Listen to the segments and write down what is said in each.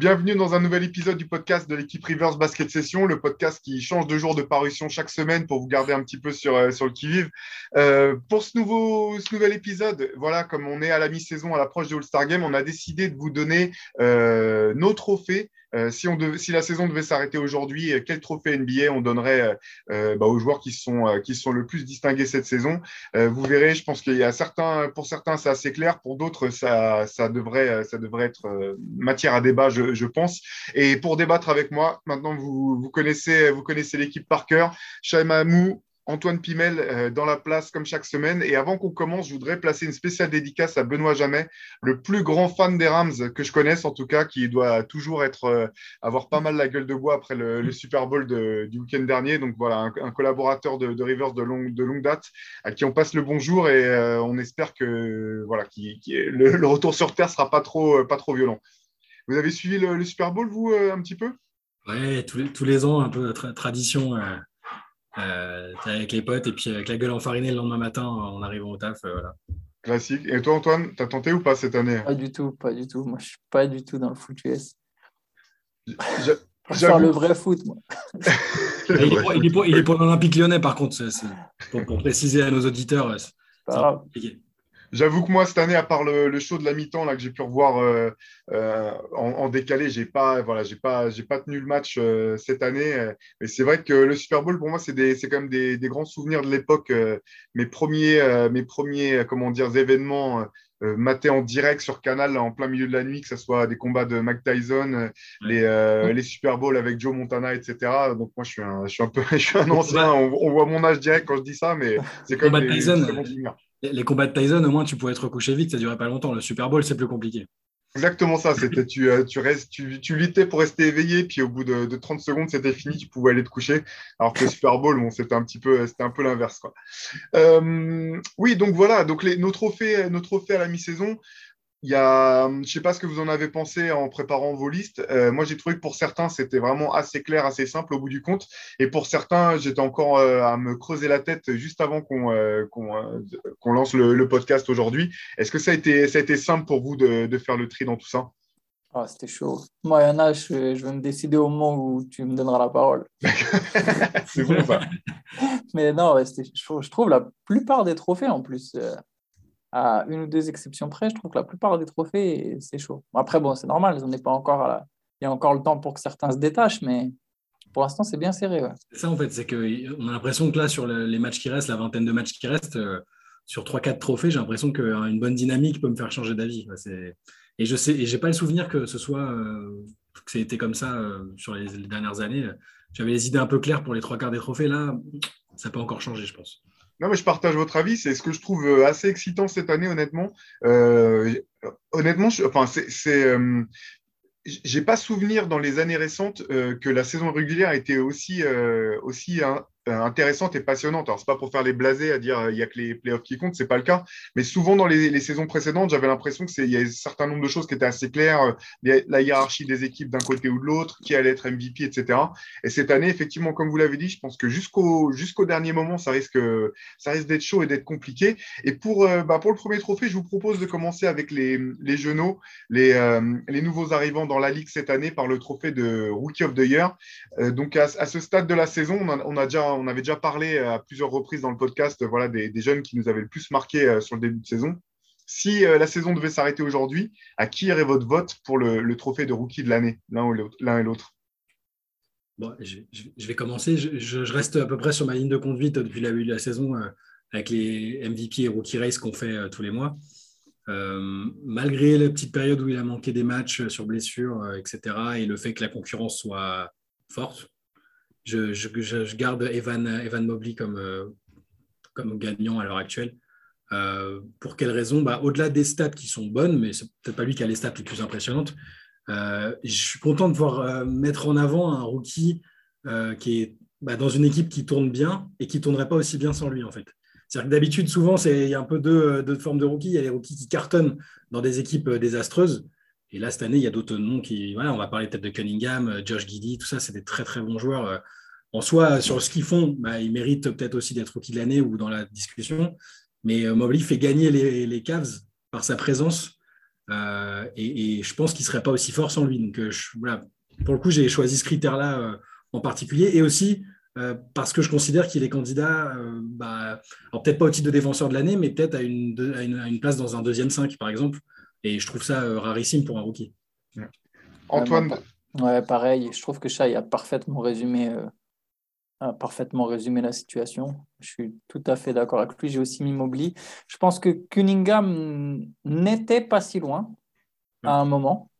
Bienvenue dans un nouvel épisode du podcast de l'équipe Rivers Basket Session, le podcast qui change de jour de parution chaque semaine pour vous garder un petit peu sur, euh, le qui-vive. Euh, pour ce, nouvel épisode, voilà, comme on est à la mi-saison, à l'approche du All-Star Game, on a décidé de vous donner euh, nos trophées euh, si, on si la saison devait s'arrêter aujourd'hui, euh, quel trophée NBA on donnerait euh, bah, aux joueurs qui sont, qui sont le plus distingués cette saison? Vous verrez, je pense qu'il y a certains, pour certains, c'est assez clair, pour d'autres, ça, ça, devrait, ça devrait être matière à débat, je, je, pense. Et pour débattre avec moi, maintenant vous, vous connaissez, vous connaissez l'équipe par cœur. Shaima Mou, Antoine Pimel euh, dans la place comme chaque semaine. Et avant qu'on commence, je voudrais placer une spéciale dédicace à Benoît Jamais, le plus grand fan des Rams que je connaisse en tout cas, qui doit toujours être euh, avoir pas mal la gueule de bois après le, Super Bowl du week-end dernier. Donc voilà, un, collaborateur de, Rivers de, longue date à qui on passe le bonjour et euh, on espère que voilà, le, retour sur terre sera pas trop pas trop violent. Vous avez suivi le, Super Bowl vous un petit peu? Ouais, tous les, ans un peu tradition. Avec les potes et puis avec la gueule enfarinée le lendemain matin en arrivant au taf. Euh, voilà. Classique. Et toi, Antoine, t'as tenté ou pas cette année? Pas du tout, pas du tout. Moi, je suis pas du tout dans le foot US. Je faire le vrai foot, moi. il, est pour, il, est pour, l'Olympique lyonnais, par contre, pour, pour, préciser à nos auditeurs. C'est J'avoue que moi, cette année, à part le, show de la mi-temps là, que j'ai pu revoir euh, euh, en, décalé, je n'ai pas, voilà, pas, pas tenu le match euh, cette année. Mais c'est vrai que le Super Bowl, pour moi, c'est quand même des, grands souvenirs de l'époque. mes premiers, mes premiers comment dire, événements matés en direct sur Canal en plein milieu de la nuit, que ce soit des combats de Mike Tyson, les, les, Super Bowls avec Joe Montana, etc. Donc moi, je suis un, je suis un peu je suis un ancien. On, voit mon âge direct quand je dis ça, mais c'est comme des, Tyson, très bons souvenirs les combats de Tyson, au moins, tu pouvais être recouché vite, ça ne durait pas longtemps. Le Super Bowl, c'est plus compliqué. Exactement ça. C'était tu, euh, tu, restes, tu, luttais pour rester éveillé, puis au bout de, de 30 secondes, c'était fini, tu pouvais aller te coucher. Alors que le Super Bowl, bon, c'était un petit peu, peu l'inverse. Euh, oui, donc voilà. Donc les, nos trophées, nos trophées à la mi-saison. Il y a, je ne sais pas ce que vous en avez pensé en préparant vos listes. Euh, moi, j'ai trouvé que pour certains, c'était vraiment assez clair, assez simple au bout du compte. Et pour certains, j'étais encore euh, à me creuser la tête juste avant qu'on euh, lance le, podcast aujourd'hui. Est-ce que ça a, été, ça a été simple pour vous de, de faire le tri dans tout ça? Oh, C'était chaud. Moi, il y en a, je, vais me décider au moment où tu me donneras la parole. C'est bon, ça. Mais non, je trouve la plupart des trophées en plus à une ou deux exceptions près, je trouve que la plupart des trophées, c'est chaud. Après, bon, c'est normal, on pas encore il y a encore le temps pour que certains se détachent, mais pour l'instant, c'est bien serré. C'est ça, en fait, c'est qu'on a l'impression que là, sur les matchs qui restent, la vingtaine de matchs qui restent, euh, sur 3-4 trophées, j'ai l'impression qu'une bonne dynamique peut me faire changer d'avis. Et je sais, et j'ai pas le souvenir que ce soit euh, que ça a été comme ça euh, sur les, les, dernières années. J'avais les idées un peu claires pour les trois quarts des trophées. Là, ça peut encore changer, je pense. Non, mais je partage votre avis. C'est ce que je trouve euh, assez excitant cette année, honnêtement. Euh, honnêtement, je, enfin. Euh, pas souvenir dans les années récentes que la saison régulière a été aussi, aussi hein, euh, intéressante et passionnante. Alors, c'est pas pour faire les blasés à dire euh, il y a que les playoffs qui comptent, c'est pas le cas. Mais souvent, dans les, saisons précédentes, j'avais l'impression qu'il y a un certain nombre de choses qui étaient assez claires. Euh, la hiérarchie des équipes d'un côté ou de l'autre, qui allait être MVP, etc. Et cette année, effectivement, comme vous l'avez dit, je pense que jusqu'au jusqu'au dernier moment, ça risque, ça risque d'être chaud et d'être compliqué. Et pour, bah, pour le premier trophée, je vous propose de commencer avec les, les genoux, les, les nouveaux arrivants dans la Ligue cette année par le trophée de Rookie of the Year. donc, à, ce stade de la saison, on a déjà on avait déjà parlé à plusieurs reprises dans le podcast voilà, des, jeunes qui nous avaient le plus marqué euh, sur le début de saison. Si euh, la saison devait s'arrêter aujourd'hui, à qui irait votre vote pour le, trophée de rookie de l'année, l'un et l'autre? Je, vais commencer. Je, reste à peu près sur ma ligne de conduite depuis de la saison euh, avec les MVP et rookie race qu'on fait tous les mois. malgré la petite période où il a manqué des matchs sur blessure, etc., et le fait que la concurrence soit forte, je, garde Evan, Mobley comme, euh, comme gagnant à l'heure actuelle. Euh, pour quelle raison? Bah, Au-delà des stats qui sont bonnes, mais c'est peut-être pas lui qui a les stats les plus impressionnantes, euh, je suis content de pouvoir mettre en avant un rookie qui est bah, dans une équipe qui tourne bien et qui tournerait pas aussi bien sans lui en fait. C'est-à-dire que d'habitude, souvent, il y a un peu deux, deux, formes de rookies. Il y a les rookies qui cartonnent dans des équipes désastreuses. Et là, cette année, il y a d'autres noms qui. Voilà, on va parler peut-être de Cunningham, Josh Giddy, tout ça, c'est des très très bons joueurs en soi, sur ce qu'ils font, bah, ils méritent peut-être aussi d'être rookie de l'année ou dans la discussion. Mais euh, Mobley fait gagner les, Cavs par sa présence et, je pense qu'il ne serait pas aussi fort sans lui. Donc, voilà. Pour le coup, j'ai choisi ce critère-là en particulier. Et aussi, parce que je considère qu'il est candidat, bah, peut-être pas au titre de défenseur de l'année, mais peut-être à à, une, place dans un deuxième 5, par exemple. Et je trouve ça rarissime pour un rookie. Antoine Ouais, pareil. Je trouve que Shai a parfaitement résumé, a parfaitement résumé la situation. Je suis tout à fait d'accord avec lui. J'ai aussi mis Mobley. Je pense que Cunningham n'était pas si loin à un moment,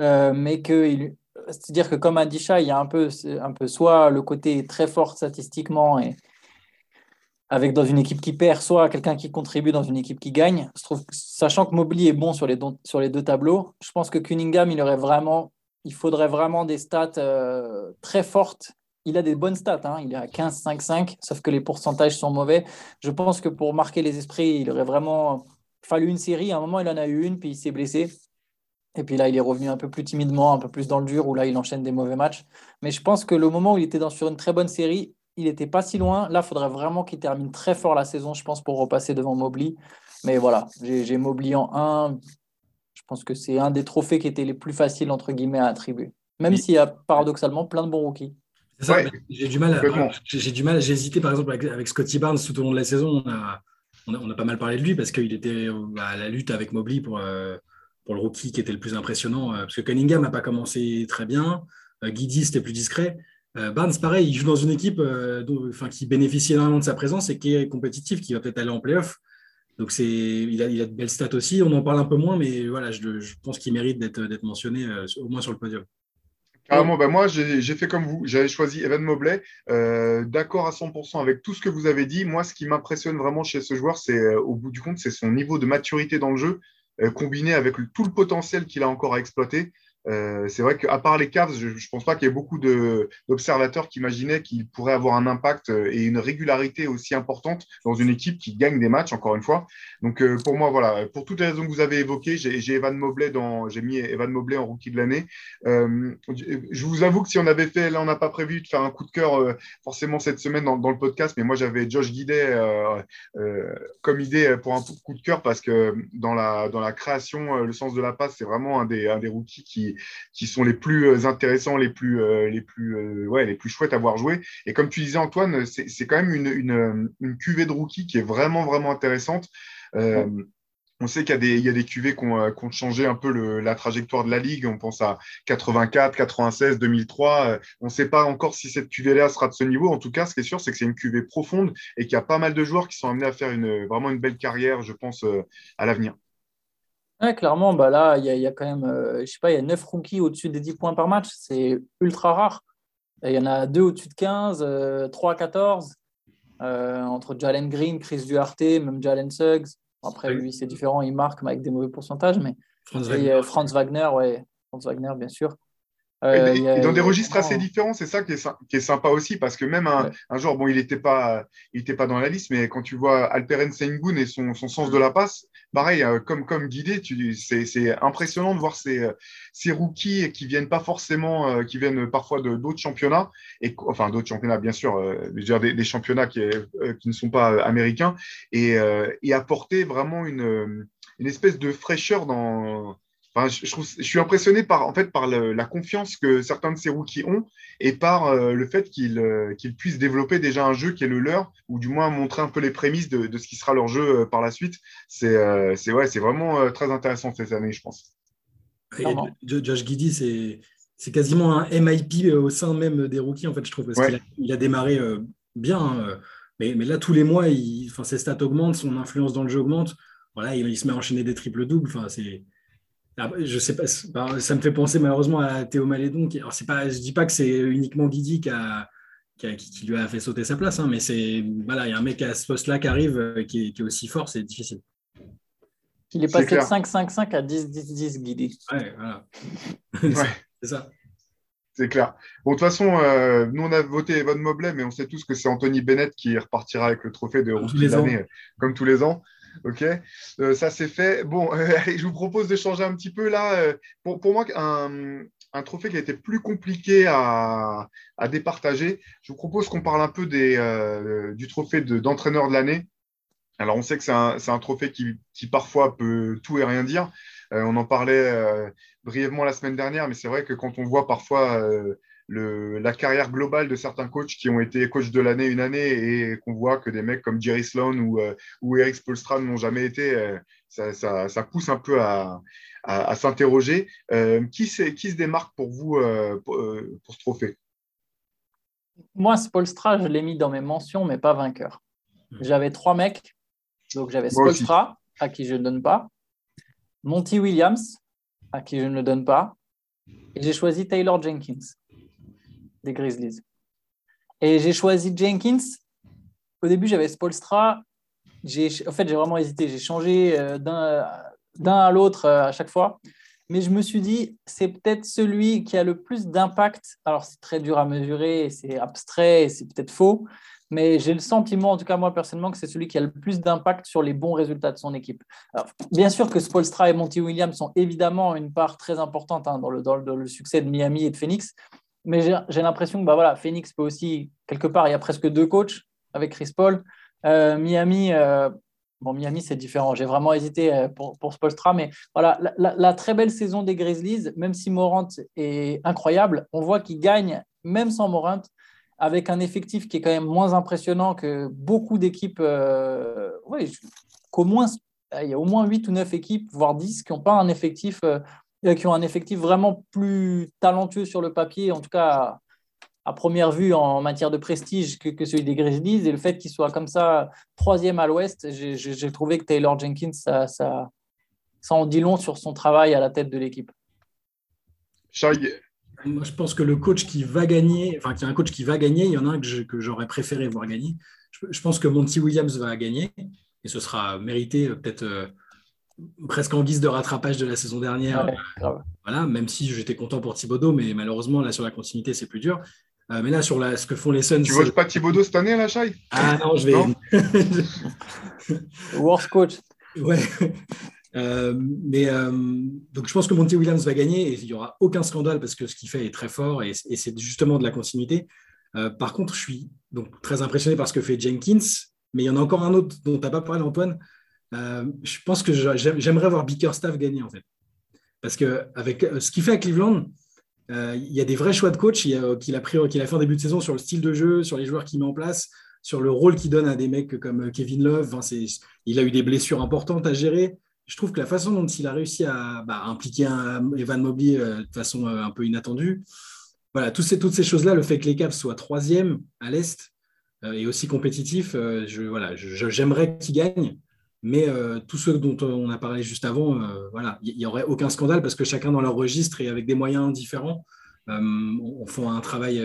euh, mais que c'est-à-dire que comme a dit Shai, il y a un peu, un peu soit le côté très fort statistiquement et avec dans une équipe qui perd, soit quelqu'un qui contribue dans une équipe qui gagne. Sachant que Mobley est bon sur les, sur les deux tableaux, je pense que Cunningham, il aurait vraiment, il faudrait vraiment des stats euh, très fortes. Il a des bonnes stats, hein. il est à 15-5-5, sauf que les pourcentages sont mauvais. Je pense que pour marquer les esprits, il aurait vraiment fallu une série. À un moment, il en a eu une, puis il s'est blessé. Et puis là, il est revenu un peu plus timidement, un peu plus dans le dur, où là, il enchaîne des mauvais matchs. Mais je pense que le moment où il était dans, sur une très bonne série, il n'était pas si loin. Là, il faudrait vraiment qu'il termine très fort la saison, je pense, pour repasser devant Mobley. Mais voilà, j'ai Mobley en 1. Je pense que c'est un des trophées qui était les plus faciles, entre guillemets, à attribuer. Même s'il y a paradoxalement plein de bons rookies. J'ai du mal, j'ai du mal, j'ai hésité par exemple avec, Scotty Barnes tout au long de la saison. On a, on a, pas mal parlé de lui parce qu'il était bah, à la lutte avec Mobley pour, euh, pour le rookie qui était le plus impressionnant. Euh, parce que Cunningham n'a pas commencé très bien. Euh, Guidi, c'était plus discret. Euh, Barnes, pareil, il joue dans une équipe euh, qui bénéficie énormément de sa présence et qui est compétitive, qui va peut-être aller en playoff. Donc il a, il a de belles stats aussi. On en parle un peu moins, mais voilà, je, pense qu'il mérite d'être, mentionné euh, au moins sur le podium. Carrément, ben moi j'ai, j'ai fait comme vous. J'avais choisi Evan Mobley. d'accord à 100% avec tout ce que vous avez dit. Moi, ce qui m'impressionne vraiment chez ce joueur, c'est au bout du compte, c'est son niveau de maturité dans le jeu, combiné avec tout le potentiel qu'il a encore à exploiter. Euh, c'est vrai qu'à part les Cavs, je ne pense pas qu'il y ait beaucoup d'observateurs qui imaginaient qu'il pourrait avoir un impact euh, et une régularité aussi importante dans une équipe qui gagne des matchs, encore une fois. Donc euh, pour moi, voilà, pour toutes les raisons que vous avez évoquées, j'ai Evan Mobley dans, j'ai mis Evan Mobley en rookie de l'année. je vous avoue que si on avait fait, là on n'a pas prévu de faire un coup de cœur forcément cette semaine dans, le podcast, mais moi j'avais Josh Guidet comme idée pour un coup de cœur parce que dans la, dans la création, le sens de la passe, c'est vraiment un des, un des rookies qui qui sont les plus euh, intéressants, les plus, euh, les plus, euh, ouais, les plus chouettes à voir jouer. Et comme tu disais, Antoine, c'est quand même une, une, une, cuvée de rookies qui est vraiment, vraiment intéressante. on sait qu'il y, y, a des cuvées qui ont, qui ont changé un peu le, la trajectoire de la ligue. On pense à 84, 96, 2003. On ne sait pas encore si cette cuvée-là sera de ce niveau. En tout cas, ce qui est sûr, c'est que c'est une cuvée profonde et qu'il y a pas mal de joueurs qui sont amenés à faire une, vraiment une belle carrière, je pense, à l'avenir. Ouais, clairement, bah là, il y, a quand même, euh, je sais pas, il y a 9 rookies au-dessus des 10 points par match. C'est ultra rare. Il y en a deux au-dessus de 15, 3 à 14. entre Jalen Green, Chris Duarte, même Jalen Suggs. Après, lui, c'est différent, il marque, mais avec des mauvais pourcentages. Mais Franz Wagner, Franz Wagner, ouais. Franz Wagner, bien sûr. Euh, et, dans des registres assez différents, c'est ça qui est, qui est, sympa aussi, parce que même un, un joueur, bon, il n'était pas, il était pas dans la liste, mais quand tu vois Alperen Sengun et son, son, sens de la passe, pareil, euh, comme, comme guidé, c'est impressionnant de voir ces, ces rookies qui viennent pas forcément, euh, qui viennent parfois de d'autres championnats, et, enfin d'autres championnats, bien sûr, dire des, des, championnats qui, qui, ne sont pas américains, et, et apporter vraiment une, une espèce de fraîcheur dans je, suis impressionné par, en fait, par la confiance que certains de ces rookies ont et par euh, le fait euh, qu'ils puissent développer déjà un jeu qui est le leur, ou du moins montrer un peu les prémices de, ce qui sera leur jeu euh, par la suite. C'est ouais, vraiment très intéressant cette année, je pense. Josh Giddy, c'est quasiment un MIP au sein même des rookies, en fait, je trouve, parce qu'il a, il a, démarré bien. Hein, mais, mais, là, tous les mois, il, ses stats augmentent, son influence dans le jeu augmente. Voilà, il, il se met à enchaîner des triples-doubles. Enfin, c'est je sais pas, bah, ça me fait penser malheureusement à Théo Malédon. Qui, alors c'est pas, je dis pas que c'est uniquement Guidi qui, a, qui, lui a fait sauter sa place, hein, mais c'est voilà, il y a un mec à ce poste-là qui arrive, euh, qui est, aussi fort, c'est difficile. Il est passé de 5-5-5 à 10-10-10 Guidi. Ouais, voilà. c'est ça. C'est clair. Bon, de toute façon, euh, nous, on a voté Evan Mobley, mais on sait tous que c'est Anthony Bennett qui repartira avec le trophée de rookie de l'année, comme tous les ans. Ok, euh, ça c'est fait. Bon, euh, je vous propose de changer un petit peu là. Euh, pour, pour, moi, un, un, trophée qui a été plus compliqué à, à départager, je vous propose qu'on parle un peu des, du trophée d'entraîneur de, l'année. Alors, on sait que c'est un, un, trophée qui, qui, parfois peut tout et rien dire. on en parlait brièvement la semaine dernière, mais c'est vrai que quand on voit parfois la carrière globale de certains coachs qui ont été coachs de l'année une année et qu'on voit que des mecs comme Jerry Sloan ou, ou Eric Spolstra n'ont jamais été, ça, pousse un peu à, s'interroger. qui, qui se démarque pour vous pour, pour ce trophée? Moi, Spolstra, je l'ai mis dans mes mentions, mais pas vainqueur. Hmm. J'avais trois mecs. Donc, j'avais Spolstra, à qui je ne donne pas. Monty Williams, à qui je ne le donne pas. Et j'ai choisi Taylor Jenkins, des Grizzlies. Et j'ai choisi Jenkins. Au début, j'avais Spolstra. En fait, j'ai vraiment hésité. J'ai changé euh, d'un à l'autre euh, à chaque fois mais je me suis dit, c'est peut-être celui qui a le plus d'impact. Alors, c'est très dur à mesurer, c'est abstrait, c'est peut-être faux, mais j'ai le sentiment, en tout cas moi personnellement, que c'est celui qui a le plus d'impact sur les bons résultats de son équipe. bien sûr que Spolstra et Monty Williams sont évidemment une part très importante hein, dans, le, dans, le, succès de Miami et de Phoenix, mais j'ai l'impression que bah, voilà, Phoenix peut aussi, quelque part, il y a presque deux coachs avec Chris Paul. Euh, Miami, euh, Bon, Miami, c'est différent. J'ai vraiment hésité euh, pour, pour Spolstra, mais voilà, la, très belle saison des Grizzlies, même si Morant est incroyable, on voit qu'il gagne même sans Morant, avec un effectif qui est quand même moins impressionnant que beaucoup d'équipes. Qu'au moins, il y a au moins 8 ou 9 équipes, voire 10, qui n'ont pas un effectif, qui ont un effectif vraiment plus talentueux sur le papier, en tout cas à première vue en matière de prestige que, celui des Grizzlies. Et le fait qu'il soit comme ça troisième à l'ouest, j'ai trouvé que Taylor Jenkins, ça, ça, en dit long sur son travail à la tête de l'équipe. Moi, je pense que le coach qui va gagner, enfin, qu'il y a un coach qui va gagner, il y en a un que j'aurais préféré voir gagner. Je, pense que Monty Williams va gagner et ce sera mérité peut-être euh, presque en guise de rattrapage de la saison dernière. voilà, même si j'étais content pour Thibodeau, mais malheureusement, là, sur la continuité, c'est plus dur. Euh, mais là, sur la, ce que font les Suns. Tu votes pas Thibodeau cette année, la Chai Ah non, je vais. Worst coach. Ouais. Euh, mais euh, donc je pense que Monty Williams va gagner et il n'y aura aucun scandale parce que ce qu'il fait est très fort et, c'est justement de la continuité. par contre, je suis donc très impressionné par ce que fait Jenkins, mais il y en a encore un autre dont tu n'as pas parlé, Antoine. Je pense que j'aimerais voir Bickerstaff gagner en fait. Parce que avec ce qu'il fait à Cleveland, euh, il y a des vrais choix de coach qu'il a, qu'il a fait en début de saison sur le style de jeu, sur les joueurs qu'il met en place, sur le rôle qu'il donne à des mecs comme euh, Kevin Love. il a eu des blessures importantes à gérer. Je trouve que la façon dont il a réussi à bah, impliquer Evan Mobley euh, de façon un peu inattendue, voilà, toutes ces, toutes ces choses-là, le fait que les Cavs soient troisième à l'Est et aussi compétitifs, voilà, j'aimerais qu'ils gagnent. Mais euh, tous ceux dont on a parlé juste avant, euh, voilà, il n'y aurait aucun scandale parce que chacun dans leur registre et avec des moyens différents, euh, on, font un travail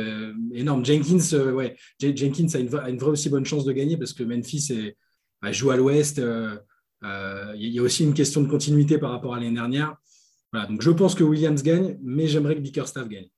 énorme. Jenkins, ouais, Jenkins a une, vraie aussi bonne chance de gagner parce que Memphis bah, joue à l'Ouest. Il y a aussi une question de continuité par rapport à l'année dernière. Voilà, donc je pense que Williams gagne, mais j'aimerais que Bickerstaff gagne.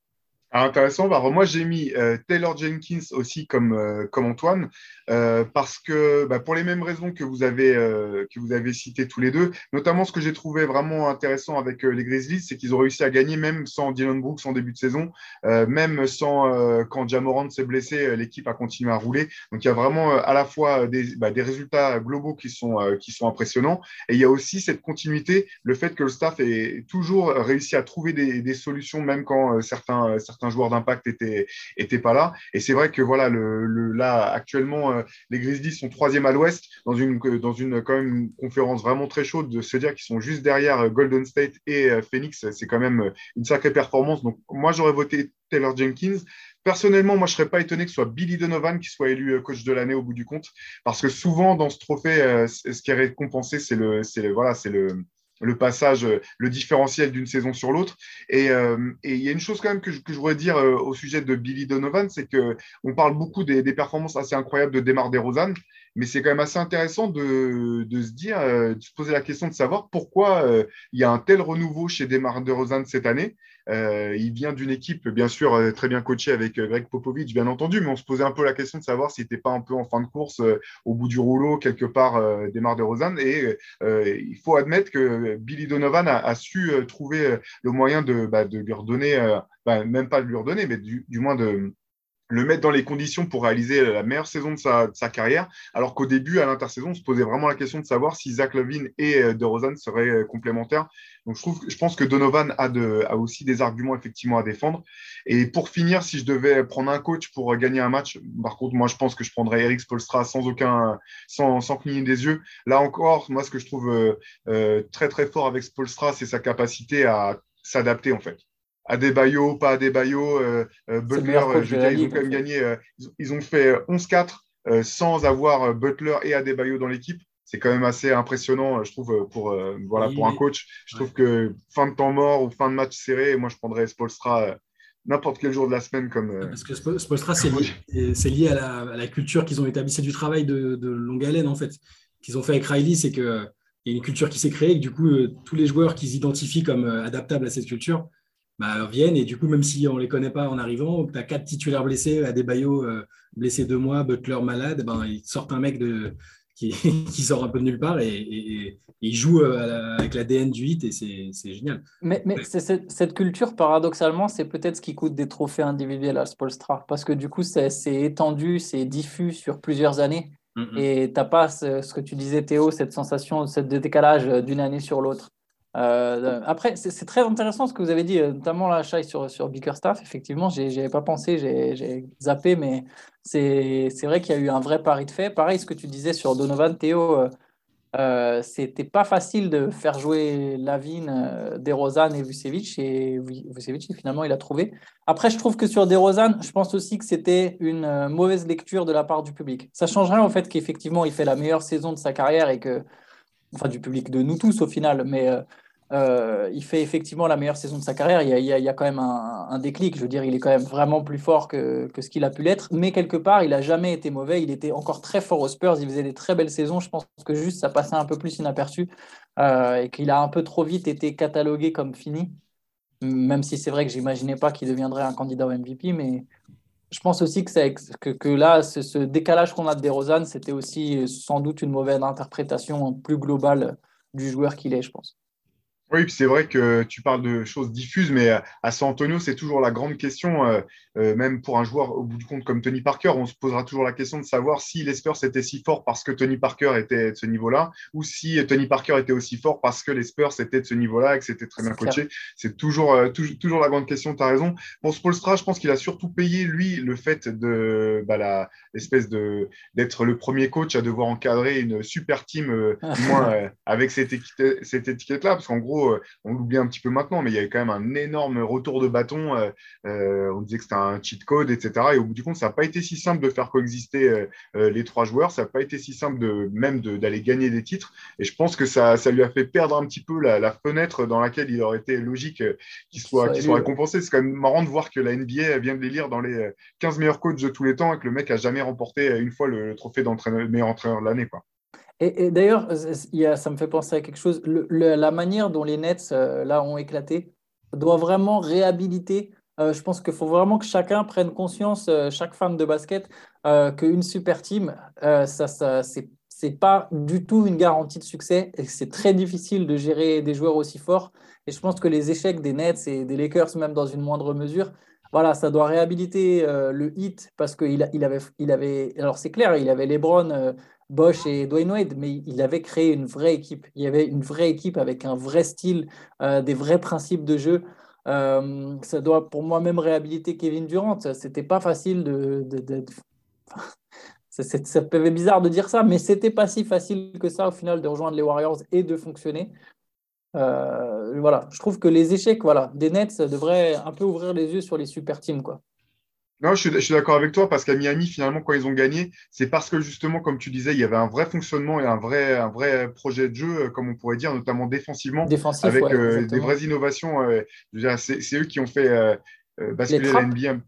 Ah, intéressant. Moi, j'ai mis euh, Taylor Jenkins aussi comme, euh, comme Antoine, euh, parce que bah, pour les mêmes raisons que vous, avez, que avez citées tous les deux, notamment ce que j'ai trouvé vraiment intéressant avec les Grizzlies, c'est qu'ils ont réussi à gagner même sans Dylan Brooks en début de saison, même sans quand Jamorant s'est blessé, l'équipe a continué à rouler. Donc il y a vraiment à la fois des, bah, des résultats globaux qui sont, qui sont impressionnants, et il y a aussi cette continuité, le fait que le staff ait toujours réussi à trouver des, solutions, même quand certains certains joueurs d'impact étaient, étaient pas là. Et c'est vrai que voilà, le, là, actuellement, euh, les Grizzlies sont troisième à l'ouest dans une, dans une, quand même, une conférence vraiment très chaude de se dire qu'ils sont juste derrière euh, Golden State et euh, Phoenix. C'est quand même une sacrée performance. Donc, moi, j'aurais voté Taylor Jenkins. Personnellement, moi, je ne serais pas étonné que ce soit Billy Donovan qui soit élu coach de l'année au bout du compte, parce que souvent dans ce trophée, ce qui est récompensé, c'est le, le, voilà, c'est le, le passage, euh, le différentiel d'une saison sur l'autre. Euh, et il y a une chose quand même que je, que voudrais dire euh, au sujet de Billy Donovan, c'est qu'on parle beaucoup des, performances assez incroyables de Demar DeRozan, mais c'est quand même assez intéressant de, de, se dire, de se poser la question de savoir pourquoi il y a un tel renouveau chez Demar DeRozan cette année. Euh, il vient d'une équipe, bien sûr, euh, très bien coachée avec euh, Greg Popovich, bien entendu, mais on se posait un peu la question de savoir s'il n'était pas un peu en fin de course, au bout du rouleau, quelque part, des Mar de Rosanne. Et il faut admettre que Billy Donovan a, su trouver le moyen de, bah, lui redonner, bah, même pas de lui redonner, mais du, moins de le mettre dans les conditions pour réaliser la meilleure saison de sa, carrière, alors qu'au début, à l'intersaison, on se posait vraiment la question de savoir si Zach Levine et euh, DeRozan seraient euh, complémentaires. Donc, je, trouve, je pense que Donovan a, de, a aussi des arguments effectivement à défendre. Et pour finir, si je devais prendre un coach pour euh, gagner un match, par contre, moi, je pense que je prendrais Eric Spolstra sans aucun, sans, sans cligner des yeux. Là encore, moi, ce que je trouve très, très fort avec Spolstra, c'est sa capacité à s'adapter, en fait. Adebayo, pas Adebayo, euh, euh, Butler, je veux dire, ils ont quand même gagné, euh, ils, ont fait 11-4 sans avoir Butler et Adebayo dans l'équipe. C'est quand même assez impressionnant, je trouve, pour, voilà, pour un coach. Je trouve que fin de temps mort ou fin de match serré, moi, je prendrais Spolstra n'importe quel jour de la semaine. comme. Parce que Spolstra, c'est lié, à, la, culture qu'ils ont établie. C'est du travail de, longue haleine, en fait, qu'ils ont fait avec Riley. C'est qu'il y a une culture qui s'est créée et du coup, tous les joueurs qu'ils identifient comme adaptables à cette culture, bah, viennent. Et du coup, même si on ne les connaît pas en arrivant, tu as quatre titulaires blessés, Adebayo euh, blessé deux mois, Butler malade, ben, ils sortent un mec de, qui, qui, sort un peu de nulle part et, et, il joue euh, avec l'ADN du 8 et c'est génial. Mais, mais cette culture, paradoxalement, c'est peut-être ce qui coûte des trophées individuels à Spolstra parce que du coup, c'est étendu, c'est diffus sur plusieurs années. Mm. Et tu n'as pas ce, ce, que tu disais, Théo, cette sensation, ce décalage d'une année sur l'autre. Euh, après, c'est très intéressant ce que vous avez dit, euh, notamment la Chai sur, sur Bickerstaff. Effectivement, n'y avais pas pensé, j'ai zappé, mais c'est vrai qu'il y a eu un vrai pari de fait. Pareil, ce que tu disais sur Donovan, Théo, euh, euh c'était pas facile de faire jouer Lavine, DeRozan et Vucevic. Et Vucevic, finalement, il a trouvé. Après, je trouve que sur DeRozan, je pense aussi que c'était une mauvaise lecture de la part du public. Ça changerait en fait qu'effectivement, il fait la meilleure saison de sa carrière et que, enfin, du public de nous tous au final, mais il fait effectivement la meilleure saison de sa carrière. Il y a, quand même un, déclic. Je veux dire, il est quand même vraiment plus fort que, ce qu'il a pu l'être. Mais quelque part, il n'a jamais été mauvais. Il était encore très fort aux Spurs. Il faisait des très belles saisons. Je pense que juste ça passait un peu plus inaperçu euh, et qu'il a un peu trop vite été catalogué comme fini. Même si c'est vrai que j'imaginais pas qu'il deviendrait un candidat au MVP, mais je pense aussi que, là, ce, décalage qu'on a de DeRozan, c'était aussi sans doute une mauvaise interprétation plus globale du joueur qu'il est, je pense. Oui, c'est vrai que tu parles de choses diffuses, mais à San Antonio, c'est toujours la grande question, euh, euh, même pour un joueur au bout du compte comme Tony Parker, on se posera toujours la question de savoir si les Spurs étaient si forts parce que Tony Parker était de ce niveau-là, ou si Tony Parker était aussi fort parce que les Spurs étaient de ce niveau-là et que c'était très bien coaché. C'est toujours, euh, toujours, la grande question, tu as raison. Pour Spolstra, je pense qu'il a surtout payé, lui, le fait de bah, l'espèce de d'être le premier coach à devoir encadrer une super team, moins avec cette, cette étiquette-là, parce qu'en gros, euh, on l'oublie un petit peu maintenant, mais il y avait quand même un énorme retour de bâton. Euh, euh, on disait que c'était un cheat code, etc. Et au bout du compte, ça n'a pas été si simple de faire coexister les trois joueurs. Ça n'a pas été si simple de même d'aller gagner des titres. Et je pense que ça, lui a fait perdre un petit peu la, fenêtre dans laquelle il aurait été logique qu'il soit, qu soit récompensé. C'est quand même marrant de voir que la NBA vient de les lire dans les 15 meilleurs coachs de tous les temps et que le mec a jamais remporté une fois le, trophée d'entraîneur meilleur entraîneur de l'année. Et, d'ailleurs, ça me fait penser à quelque chose. la manière dont les Nets, euh, là, ont éclaté, doit vraiment réhabiliter. Euh, je pense qu'il faut vraiment que chacun prenne conscience, euh, chaque fan de basket, qu'une super team, ça, ça c'est pas du tout une garantie de succès c'est très difficile de gérer des joueurs aussi forts. Et je pense que les échecs des Nets et des Lakers, même dans une moindre mesure, voilà, ça doit réhabiliter le hit parce qu'il il avait, il avait, alors c'est clair, il avait LeBron, Bosch et Dwayne Wade, mais il avait créé une vraie équipe. Il y avait une vraie équipe avec un vrai style, euh, des vrais principes de jeu. Euh, ça doit pour moi même réhabiliter Kevin Durant. C'était pas facile de. ça peut être bizarre de dire ça, mais c'était pas si facile que ça au final de rejoindre les Warriors et de fonctionner. Euh, voilà, je trouve que les échecs voilà, des Nets devraient un peu ouvrir les yeux sur les super teams. Quoi. Non, je suis, d'accord avec toi parce qu'à Miami, finalement, quand ils ont gagné, c'est parce que justement, comme tu disais, il y avait un vrai fonctionnement et un vrai, un vrai projet de jeu, euh, comme on pourrait dire, notamment défensivement, avec euh, des vraies innovations. Euh, c'est eux qui ont fait basculer la NBA.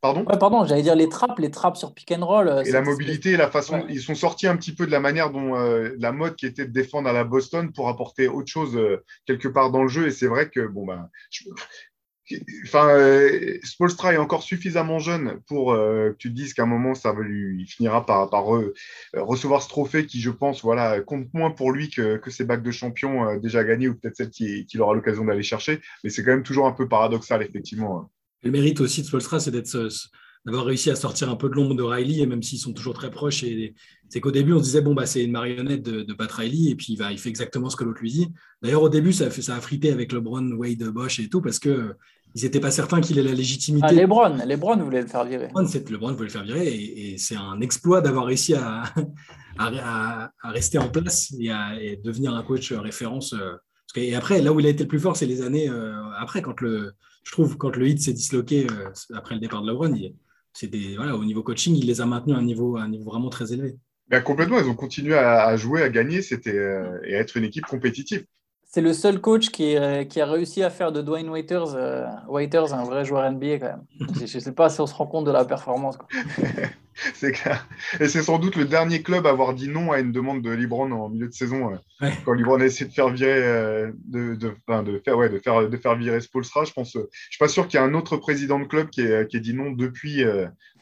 Pardon? Pardon, j'allais dire les trappes, les trappes sur pick and roll. Et la mobilité, la façon, ils sont sortis un petit peu de la manière dont la mode qui était de défendre à la Boston pour apporter autre chose quelque part dans le jeu. Et c'est vrai que bon ben, Enfin, euh, Spolstra est encore suffisamment jeune pour euh, que tu te dises qu'à un moment, ça va lui, il finira par, euh, recevoir ce trophée qui, je pense, voilà, compte moins pour lui que, ses bacs de champion déjà gagnés ou peut-être celle qu'il aura l'occasion d'aller chercher. Mais c'est quand même toujours un peu paradoxal, effectivement. Le mérite aussi de Spolstra, c'est d'être d'avoir réussi à sortir un peu de l'ombre de Riley, et même s'ils sont toujours très proches. C'est qu'au début, on se disait, bon, bah, c'est une marionnette de, de, Pat Riley, et puis il, va, il fait exactement ce que l'autre lui dit. D'ailleurs, au début, ça a, ça a frité avec LeBron, Wade, Bosch et tout, parce que ils n'étaient pas certains qu'il ait la légitimité. Ah, Lebron, Lebron voulait le faire virer. Lebron, Lebron voulait le faire virer, et, et c'est un exploit d'avoir réussi à, à, à, rester en place et à devenir un coach référence. Euh, et après, là où il a été le plus fort, c'est les années euh, après, quand le, je trouve, quand le hit s'est disloqué euh, après le départ de LeBron, c'était voilà, au niveau coaching, il les a maintenus à un niveau, un niveau vraiment très élevé. Ben, complètement, ils ont continué à, jouer, à gagner, c'était et à être une équipe compétitive. C'est le seul coach qui, qui, a réussi à faire de Dwayne Waiters, Waiters un vrai joueur NBA quand même. je ne sais pas si on se rend compte de la performance. c'est clair. Et c'est sans doute le dernier club à avoir dit non à une demande de Libron en milieu de saison, euh, quand Libron a essayé de faire virer, euh, de, de, de, faire, ouais, de, faire, de faire virer Spolstra. Je pense, euh, je suis pas sûr qu'il y ait un autre président de club qui ait, qui dit non depuis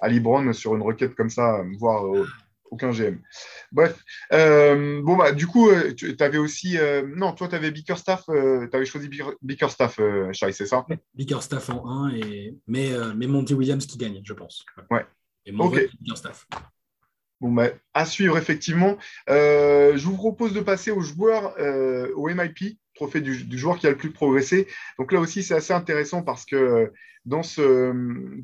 à Libron sur une requête comme ça, voire aucun GM. Bref, bon bah du coup, tu avais aussi, non, toi tu avais Bickerstaff, tu avais choisi Bickerstaff, Shai, c'est ça? Bickerstaff en 1 et mais mais Monty Williams qui gagne, je pense. Ouais. Bon, bah, à suivre, effectivement. Euh, je vous propose de passer aux joueurs, euh, au MIP, trophée du, joueur qui a le plus progressé. Donc là aussi, c'est assez intéressant parce que dans ce,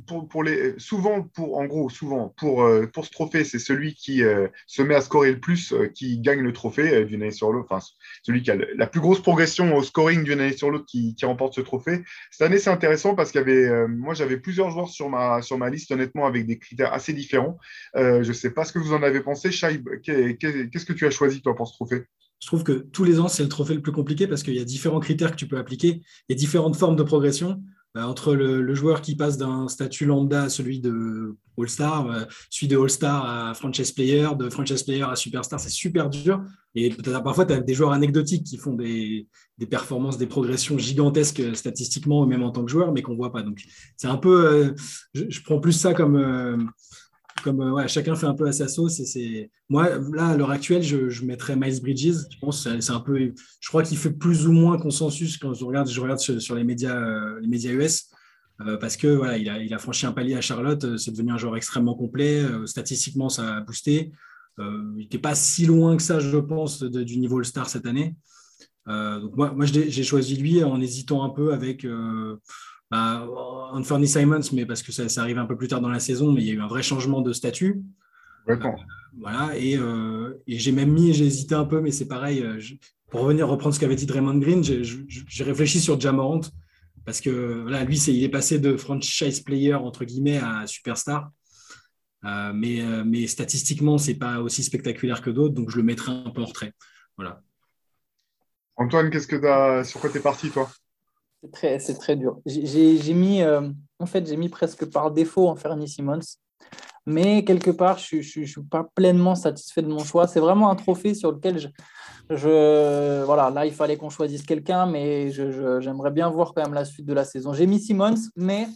pour, pour, les, souvent, pour, en gros, souvent, pour, euh, pour ce trophée, c'est celui qui euh, se met à scorer le plus euh, qui gagne le trophée d'une année sur l'autre. Enfin, celui qui a la plus grosse progression au scoring d'une année sur l'autre qui, qui, remporte ce trophée. Cette année, c'est intéressant parce qu'il y avait, moi, j'avais plusieurs joueurs sur ma, sur ma liste, honnêtement, avec des critères assez différents. je ne sais pas ce que vous en avez pensé. Shaib, qu'est-ce que tu as choisi, toi, pour ce trophée? Je trouve que tous les ans, c'est le trophée le plus compliqué parce qu'il y a différents critères que tu peux appliquer et différentes formes de progression. Euh, entre le, joueur qui passe d'un statut lambda à celui de All-Star, euh, celui de All-Star à franchise player, de franchise player à superstar, c'est super dur. Et parfois, tu as des joueurs anecdotiques qui font des, performances, des progressions gigantesques statistiquement, même en tant que joueur, mais qu'on ne voit pas. Donc, c'est un peu. Euh, je, prends plus ça comme comme euh, ouais, chacun fait un peu à sa sauce. Et c'est moi là à l'heure actuelle, je, mettrais Miles Bridges. Je pense c'est un peu, je crois qu'il fait plus ou moins consensus quand je regarde, je regarde sur, les médias, euh, les médias US. Euh, parce que voilà, il a, franchi un palier à Charlotte, c'est devenu un joueur extrêmement complet. statistiquement, ça a boosté. il n'était pas si loin que ça, je pense, du niveau All-Star cette année. donc moi, moi j'ai choisi lui en hésitant un peu avec bah, Anthony Simons, mais parce que ça, arrive un peu plus tard dans la saison, mais il y a eu un vrai changement de statut. Euh, voilà, euh, et, j'ai même mis, j'ai hésité un peu, mais c'est pareil. Euh, pour revenir reprendre ce qu'avait dit Draymond Green, j'ai réfléchi sur Jamorant parce que voilà, lui, il est passé de franchise player entre guillemets à superstar. mais, mais statistiquement, c'est pas aussi spectaculaire que d'autres, donc je le mettrai un peu en retrait. Voilà. Antoine, qu'est-ce que as, sur quoi tu es parti, toi? C'est très, très dur. J'ai mis, euh, en fait, j'ai mis presque par défaut en Fernie Simmons, mais quelque part, je ne suis pas pleinement satisfait de mon choix. C'est vraiment un trophée sur lequel je, voilà, là, il fallait qu'on choisisse quelqu'un, mais j'aimerais bien voir quand même la suite de la saison. J'ai mis Simmons, mais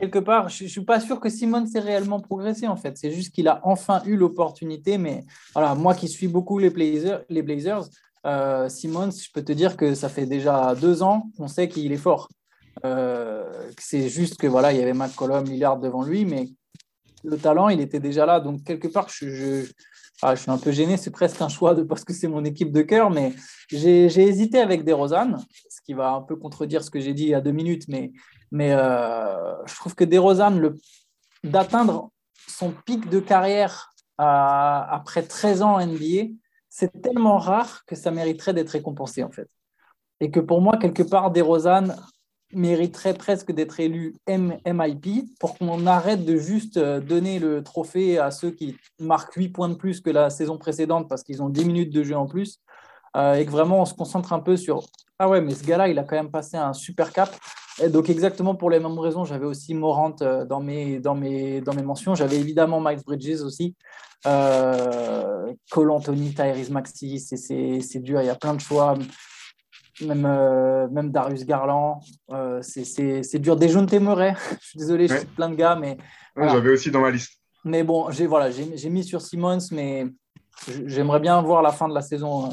quelque part, je ne suis pas sûr que Simmons ait réellement progressé en fait. C'est juste qu'il a enfin eu l'opportunité. Mais voilà, moi qui suis beaucoup les Blazers, les Blazers euh, je peux te dire que ça fait déjà deux ans qu'on sait qu'il est fort. Euh, c'est juste que voilà, il y avait McCollum, Lillard devant lui, mais le talent, il était déjà là. Donc quelque part, je, ah, je, suis un peu gêné. C'est presque un choix de parce que c'est mon équipe de cœur, mais j'ai hésité avec DeRozan, ce qui va un peu contredire ce que j'ai dit il y a deux minutes, mais, euh, je trouve que DeRozan, d'atteindre son pic de carrière après 13 ans NBA, c'est tellement rare que ça mériterait d'être récompensé en fait. Et que pour moi, quelque part, DeRozan mériterait presque d'être élu MIP pour qu'on arrête de juste euh, donner le trophée à ceux qui marquent 8 points de plus que la saison précédente parce qu'ils ont 10 minutes de jeu en plus euh, et que vraiment on se concentre un peu sur ah ouais mais ce gars-là il a quand même passé un super cap et donc exactement pour les mêmes raisons j'avais aussi Morant euh, dans mes, dans mes, dans mes mentions j'avais évidemment Miles Bridges aussi euh, Cole Anthony, Tyrese Maxi, c'est dur, il y a plein de choix. Même, euh, même Darius Garland, euh, c'est dur. Des jeunes Témeret, je suis désolé, je suis plein de gars, mais. J'avais aussi dans ma liste. Mais bon, j'ai voilà, mis sur Simmons, mais j'aimerais bien voir la fin de la saison.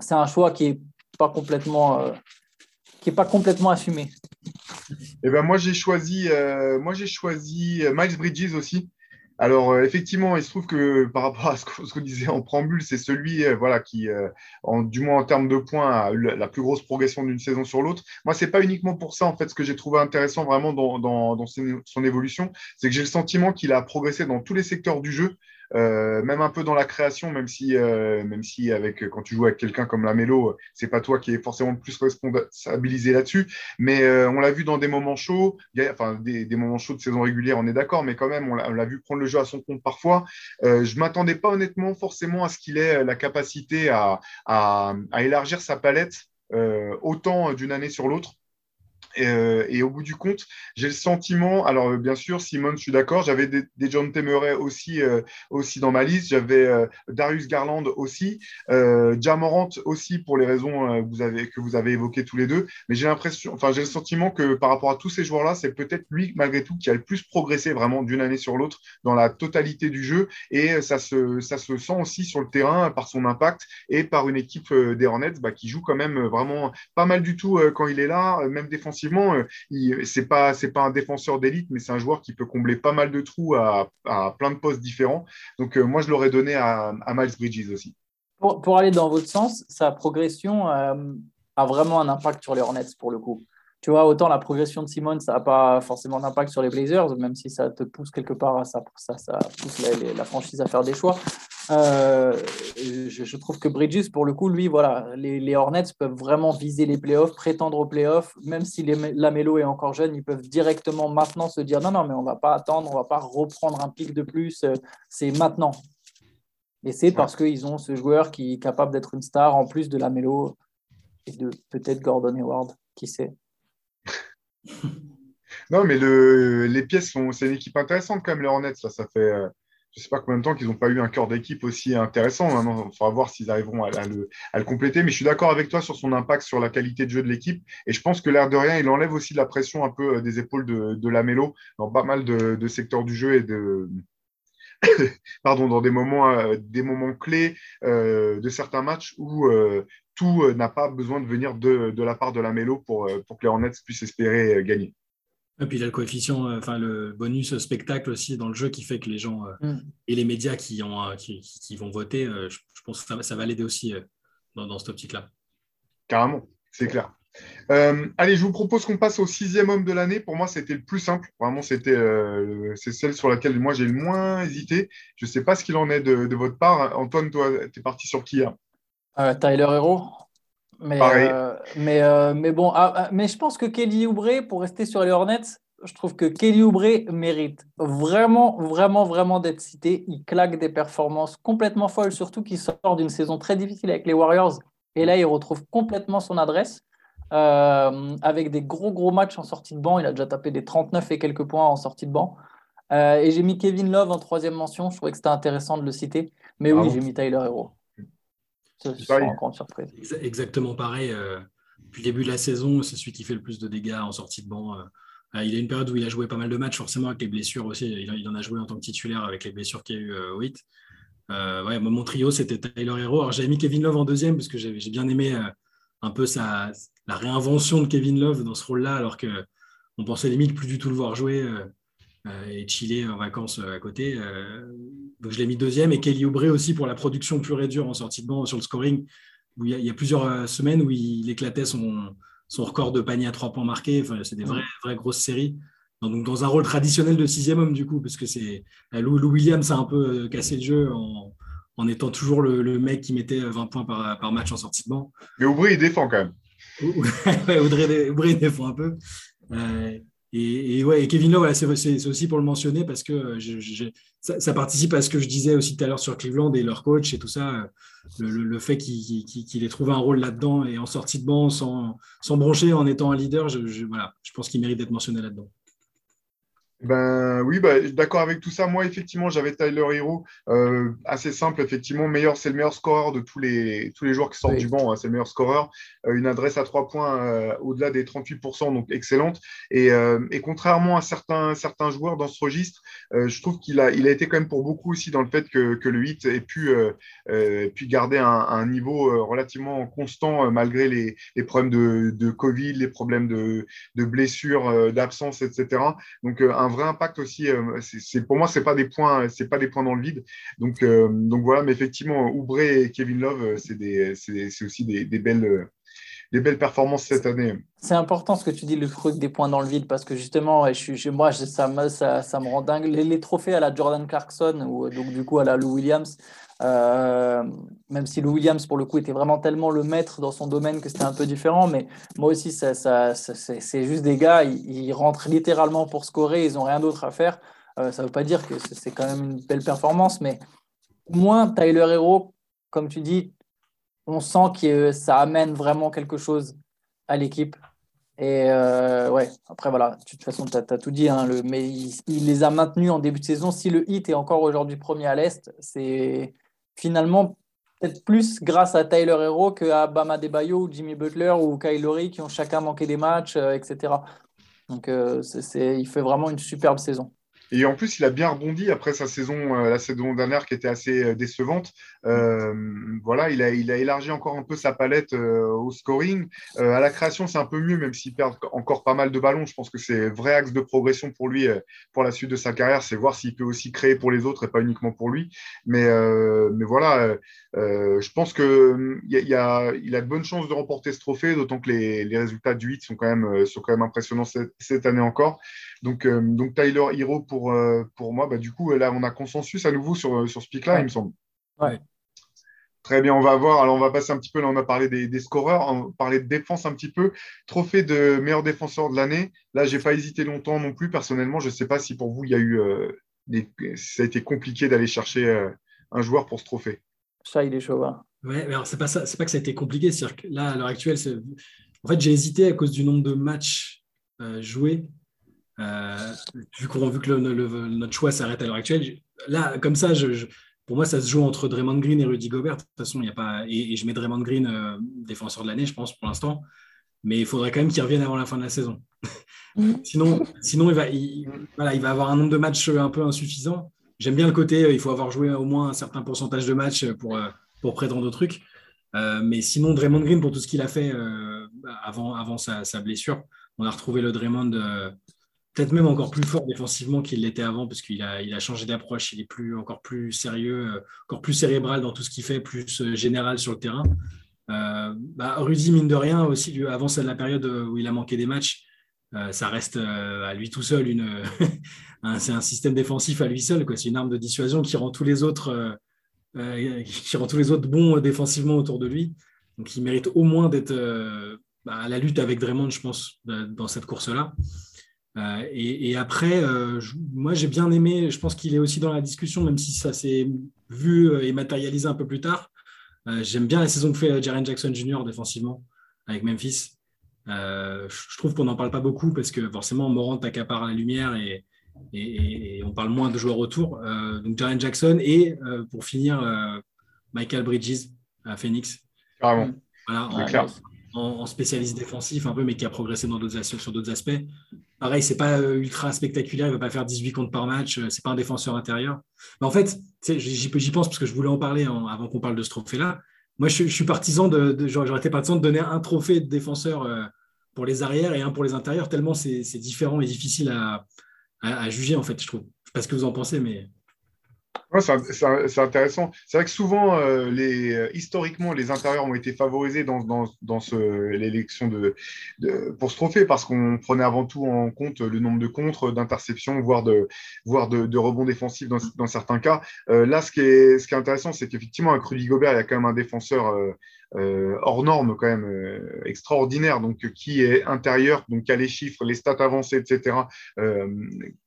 C'est un choix qui n'est pas complètement qui n'est pas complètement assumé. Eh ben, moi, j'ai choisi, euh, moi, j'ai choisi Miles Bridges aussi. Alors, euh, effectivement, il se trouve que par rapport à ce qu'on disait en préambule, c'est celui euh, voilà, qui, du moins en termes de points, a eu la, plus grosse progression d'une saison sur l'autre. Moi, c'est pas uniquement pour ça, en fait, ce que j'ai trouvé intéressant vraiment dans, dans son évolution, c'est que j'ai le sentiment qu'il a progressé dans tous les secteurs du jeu. Euh, même un peu dans la création, même si, euh, même si avec, quand tu joues avec quelqu'un comme Lamelo, c'est pas toi qui est forcément le plus responsabilisé là-dessus. Mais euh, on l'a vu dans des moments chauds, enfin des, moments chauds de saison régulière, on est d'accord, mais quand même, on l'a vu prendre le jeu à son compte parfois. je m'attendais pas honnêtement forcément à ce qu'il ait la capacité à, à élargir sa palette autant d'une année sur l'autre. Euh, et, au bout du compte, j'ai le sentiment, alors bien sûr, Simone, je suis d'accord, j'avais des, John Temeray aussi, euh, aussi dans ma liste, j'avais euh, Darius Garland aussi, Jamorant aussi pour les raisons que vous avez évoquées tous les deux, mais j'ai l'impression, enfin j'ai le sentiment que par rapport à tous ces joueurs-là, c'est peut-être lui malgré tout qui a le plus progressé vraiment d'une année sur l'autre dans la totalité du jeu, et ça se, ça se sent aussi sur le terrain par son impact et par une équipe des Hornets bah, qui joue quand même vraiment pas mal du tout quand il est là, même défensivement effectivement, euh, c'est pas pas un défenseur d'élite, mais c'est un joueur qui peut combler pas mal de trous à, plein de postes différents. Donc euh, moi, je l'aurais donné à, Miles Bridges aussi. Pour, aller dans votre sens, sa progression euh, a vraiment un impact sur les Hornets pour le coup. Tu vois, autant la progression de Simone, ça n'a pas forcément d'impact sur les Blazers, même si ça te pousse quelque part à ça, ça pousse la, franchise à faire des choix. Euh, je, trouve que Bridges, pour le coup, lui, voilà, les, Hornets peuvent vraiment viser les playoffs, prétendre aux playoffs, même si Lamelo est encore jeune, ils peuvent directement maintenant se dire non, non, mais on ne va pas attendre, on ne va pas reprendre un pic de plus, euh, c'est maintenant. Et c'est parce qu'ils ont ce joueur qui est capable d'être une star en plus de Lamelo et de peut-être Gordon Hayward, qui sait. non, mais le, les pièces sont, c'est une équipe intéressante quand même, les Hornets. Ça, ça fait, euh, je ne sais pas combien de temps qu'ils n'ont pas eu un cœur d'équipe aussi intéressant. Maintenant, il faudra voir s'ils arriveront à, le, compléter. Mais je suis d'accord avec toi sur son impact sur la qualité de jeu de l'équipe. Et je pense que l'air de rien, il enlève aussi de la pression un peu euh, des épaules de, de Lamelo dans pas mal de, secteurs du jeu et de. Pardon, dans des moments, euh, des moments clés de certains matchs où tout n'a pas besoin de venir de, la part de Lamelo pour, pour que les Hornets puissent espérer gagner. Et puis il y a le coefficient, euh, enfin le bonus spectacle aussi dans le jeu qui fait que les gens euh, mm. et les médias qui, ont, euh, qui, vont voter, je, pense que ça, va l'aider aussi dans, dans cette optique-là. Carrément, c'est clair. allez, je vous propose qu'on passe au sixième homme de l'année. Pour moi, c'était le plus simple. Vraiment, c'était c'est celle sur laquelle moi j'ai le moins hésité. Je ne sais pas ce qu'il en est de, votre part. Antoine, toi, tu es parti sur qui hein? Tyler Hero. Mais, euh, mais, euh, mais bon, ah, ah, mais je pense que Kelly Oubre, pour rester sur les Hornets, je trouve que Kelly Oubre mérite vraiment, vraiment, vraiment d'être cité. Il claque des performances complètement folles, surtout qu'il sort d'une saison très difficile avec les Warriors. Et là, il retrouve complètement son adresse. Euh, avec des gros, gros matchs en sortie de banc. Il a déjà tapé des 39 et quelques points en sortie de banc. et j'ai mis Kevin Love en troisième mention. Je trouvais que c'était intéressant de le citer. Mais oui, j'ai mis Tyler Hero. C'est une grande surprise. Exactement pareil. Euh, depuis le début de la saison, c'est celui qui fait le plus de dégâts en sortie de banc. Euh. Euh, il a une période où il a joué pas mal de matchs, forcément avec les blessures aussi. Il, en a joué en tant que titulaire avec les blessures qu'il y a eu au hit. ouais, mon trio, c'était Tyler Hero. Alors j'avais mis Kevin Love en deuxième parce que j'ai bien aimé un peu sa, la réinvention de Kevin Love dans ce rôle-là, alors qu'on pensait limite plus du tout le voir jouer. Euh, et chiller en vacances euh, à côté. Euh, donc je l'ai mis deuxième. Et Kelly Oubre aussi pour la production pure et dure en sortie de banc sur le scoring, où il y a, plusieurs semaines où il éclatait son, son record de panier à trois points marqués. Enfin, c'est des vraies, vraies grosses séries. Donc, dans un rôle traditionnel de sixième homme, du coup, parce que c'est Lou, Williams a un peu cassé le jeu en, en étant toujours le, mec qui mettait 20 points par, par, match en sortie de banc. Mais Oubre, il défend quand même. Oubre, il défend un peu. Et, ouais, Kevin Love, c'est aussi pour le mentionner parce que euh, ça, participe à ce que je disais aussi tout à l'heure sur Cleveland et leur coach et tout ça. Le, fait qu'il ait trouvé un rôle là-dedans et en sortie de banc sans, sans en étant un leader, voilà, je pense qu'il mérite d'être mentionné là-dedans. Ben oui, ben, d'accord avec tout ça. Moi, effectivement, j'avais Tyler Hero, euh, assez simple, effectivement. Meilleur, c'est le meilleur scoreur de tous les, tous les joueurs qui sortent du banc. Hein, c'est le meilleur scoreur. Euh, une adresse à trois points euh, au-delà des 38%, donc excellente. Et, et, contrairement à certains, certains joueurs dans ce registre, je trouve qu'il a, il a été quand même pour beaucoup aussi dans le fait que, que le 8 ait pu, pu garder un, un, niveau relativement constant malgré les, les problèmes de, de, Covid, les problèmes de, de blessures, d'absence, etc. Donc, un un vrai impact aussi. Euh, pour moi, c'est pas des points, c'est pas des points dans le vide. Donc, euh, donc voilà, mais effectivement, Oubré et Kevin Love, euh, c'est, aussi des belles des belles performances cette année. C'est important ce que tu dis, le truc des points dans le vide, parce que justement, je, je, moi, ça, me, ça, ça, me rend dingue. Les, trophées à la Jordan Clarkson, ou donc du coup à la Lou Williams, euh, même si Lou Williams, pour le coup, était vraiment tellement le maître dans son domaine que c'était un peu différent, mais moi aussi, ça, ça, c'est juste des gars, ils, rentrent littéralement pour scorer, ils n'ont rien d'autre à faire. Euh, ça ne veut pas dire que c'est quand même une belle performance, mais moins Tyler Hero, comme tu dis, on sent que ça amène vraiment quelque chose à l'équipe. Et euh, ouais, après voilà, de toute façon, tu as, tout dit, hein, le, mais il, les a maintenus en début de saison. Si le hit est encore aujourd'hui premier à l'Est, c'est finalement peut-être plus grâce à Tyler Hero qu'à Bama Debayo ou Jimmy Butler ou Kyle Lowry qui ont chacun manqué des matchs, euh, etc. Donc euh, il fait vraiment une superbe saison. Et en plus, il a bien rebondi après sa saison, euh, la saison dernière qui était assez euh, décevante. Euh, voilà, il a, il a élargi encore un peu sa palette au scoring. à la création, c'est un peu mieux, même s'il perd encore pas mal de ballons. Je pense que c'est un vrai axe de progression pour lui pour la suite de sa carrière. C'est voir s'il peut aussi créer pour les autres et pas uniquement pour lui. Mais, mais voilà, je pense qu'il il a, il a de bonnes chances de remporter ce trophée, d'autant que les, les, résultats du 8 sont quand même, sont quand même impressionnants cette, cette année encore. Donc, donc Tyler Hero pour euh, pour, moi. Bah, du coup, là, on a consensus à nouveau sur, sur ce pic-là, il me semble. Très bien, on va voir. Alors, on va passer un petit peu. Là, on a parlé des, scoreurs, on va parler de défense un petit peu. Trophée de meilleur défenseur de l'année. Là, j'ai pas hésité longtemps non plus. Personnellement, je ne sais pas si pour vous, il y a eu euh, des... ça a été compliqué d'aller chercher euh, un joueur pour ce trophée. Ça, il est chaud. Hein. Ouais, mais alors c'est pas ça. C'est pas que ça a été compliqué. Que là, à l'heure actuelle, en fait, j'ai hésité à cause du nombre de matchs joués euh, vu qu'on vu que notre choix s'arrête à l'heure actuelle, là, comme ça, je, pour moi, ça se joue entre Draymond Green et Rudy Gobert. De toute façon, il y a pas et, je mets Draymond Green euh, défenseur de l'année, je pense pour l'instant. Mais il faudrait quand même qu'il revienne avant la fin de la saison. Mm. sinon, sinon il va, voilà, il va avoir un nombre de matchs un peu insuffisant. J'aime bien le côté, euh, il faut avoir joué au moins un certain pourcentage de matchs pour, pour prétendre au truc. mais sinon, Draymond Green, pour tout ce qu'il a fait avant, avant sa, sa, blessure, on a retrouvé le Draymond peut-être même encore plus fort défensivement qu'il l'était avant, parce qu'il a, il a changé d'approche, il est plus, encore plus sérieux, euh, encore plus cérébral dans tout ce qu'il fait, plus euh, général sur le terrain. Euh, bah, Rudy, mine de rien, aussi, avant la période où il a manqué des matchs, ça reste à lui tout seul une. c'est un système défensif à lui seul, quoi. C'est une arme de dissuasion qui rend tous les autres, qui rend tous les autres bons défensivement autour de lui. Donc, il mérite au moins d'être bah, à la lutte avec Draymond, je pense, dans cette course-là. Euh, et, après, euh, moi j'ai bien aimé, je pense qu'il est aussi dans la discussion, même si ça s'est vu euh, et matérialisé un peu plus tard. J'aime bien la saison que fait Jaren Jackson Jr. défensivement avec Memphis. je trouve qu'on n'en parle pas beaucoup parce que forcément Morant accapare la lumière et, et, on parle moins de joueurs autour. donc Jaren Jackson et pour finir Michael Bridges à Phoenix. Carrément. Voilà, en, spécialiste défensif un peu, mais qui a progressé sur d'autres aspects. Pareil, c'est pas euh, ultra spectaculaire, il va pas faire 18 comptes par match, euh, c'est pas un défenseur intérieur. Mais en fait, j'y pense parce que je voulais en parler avant qu'on parle de ce trophée-là. Moi, je, suis partisan de, j'aurais été partisan de donner un trophée de défenseur euh, pour les arrières et un pour les intérieurs, tellement c'est différent et difficile à, juger, en fait, je trouve. Je sais pas ce que vous en pensez, mais c'est intéressant. C'est vrai que souvent, euh, euh, historiquement, les intérieurs ont été favorisés dans, l'élection pour ce trophée parce qu'on prenait avant tout en compte le nombre de contres, d'interceptions, voire de, rebonds défensifs dans, certains cas. Euh, là, ce qui est, ce qui est intéressant, c'est qu'effectivement, avec Rudy Gobert, il y a quand même un défenseur hors norme quand même, extraordinaire, donc qui est intérieur, donc qui a les chiffres, les stats avancées, etc.,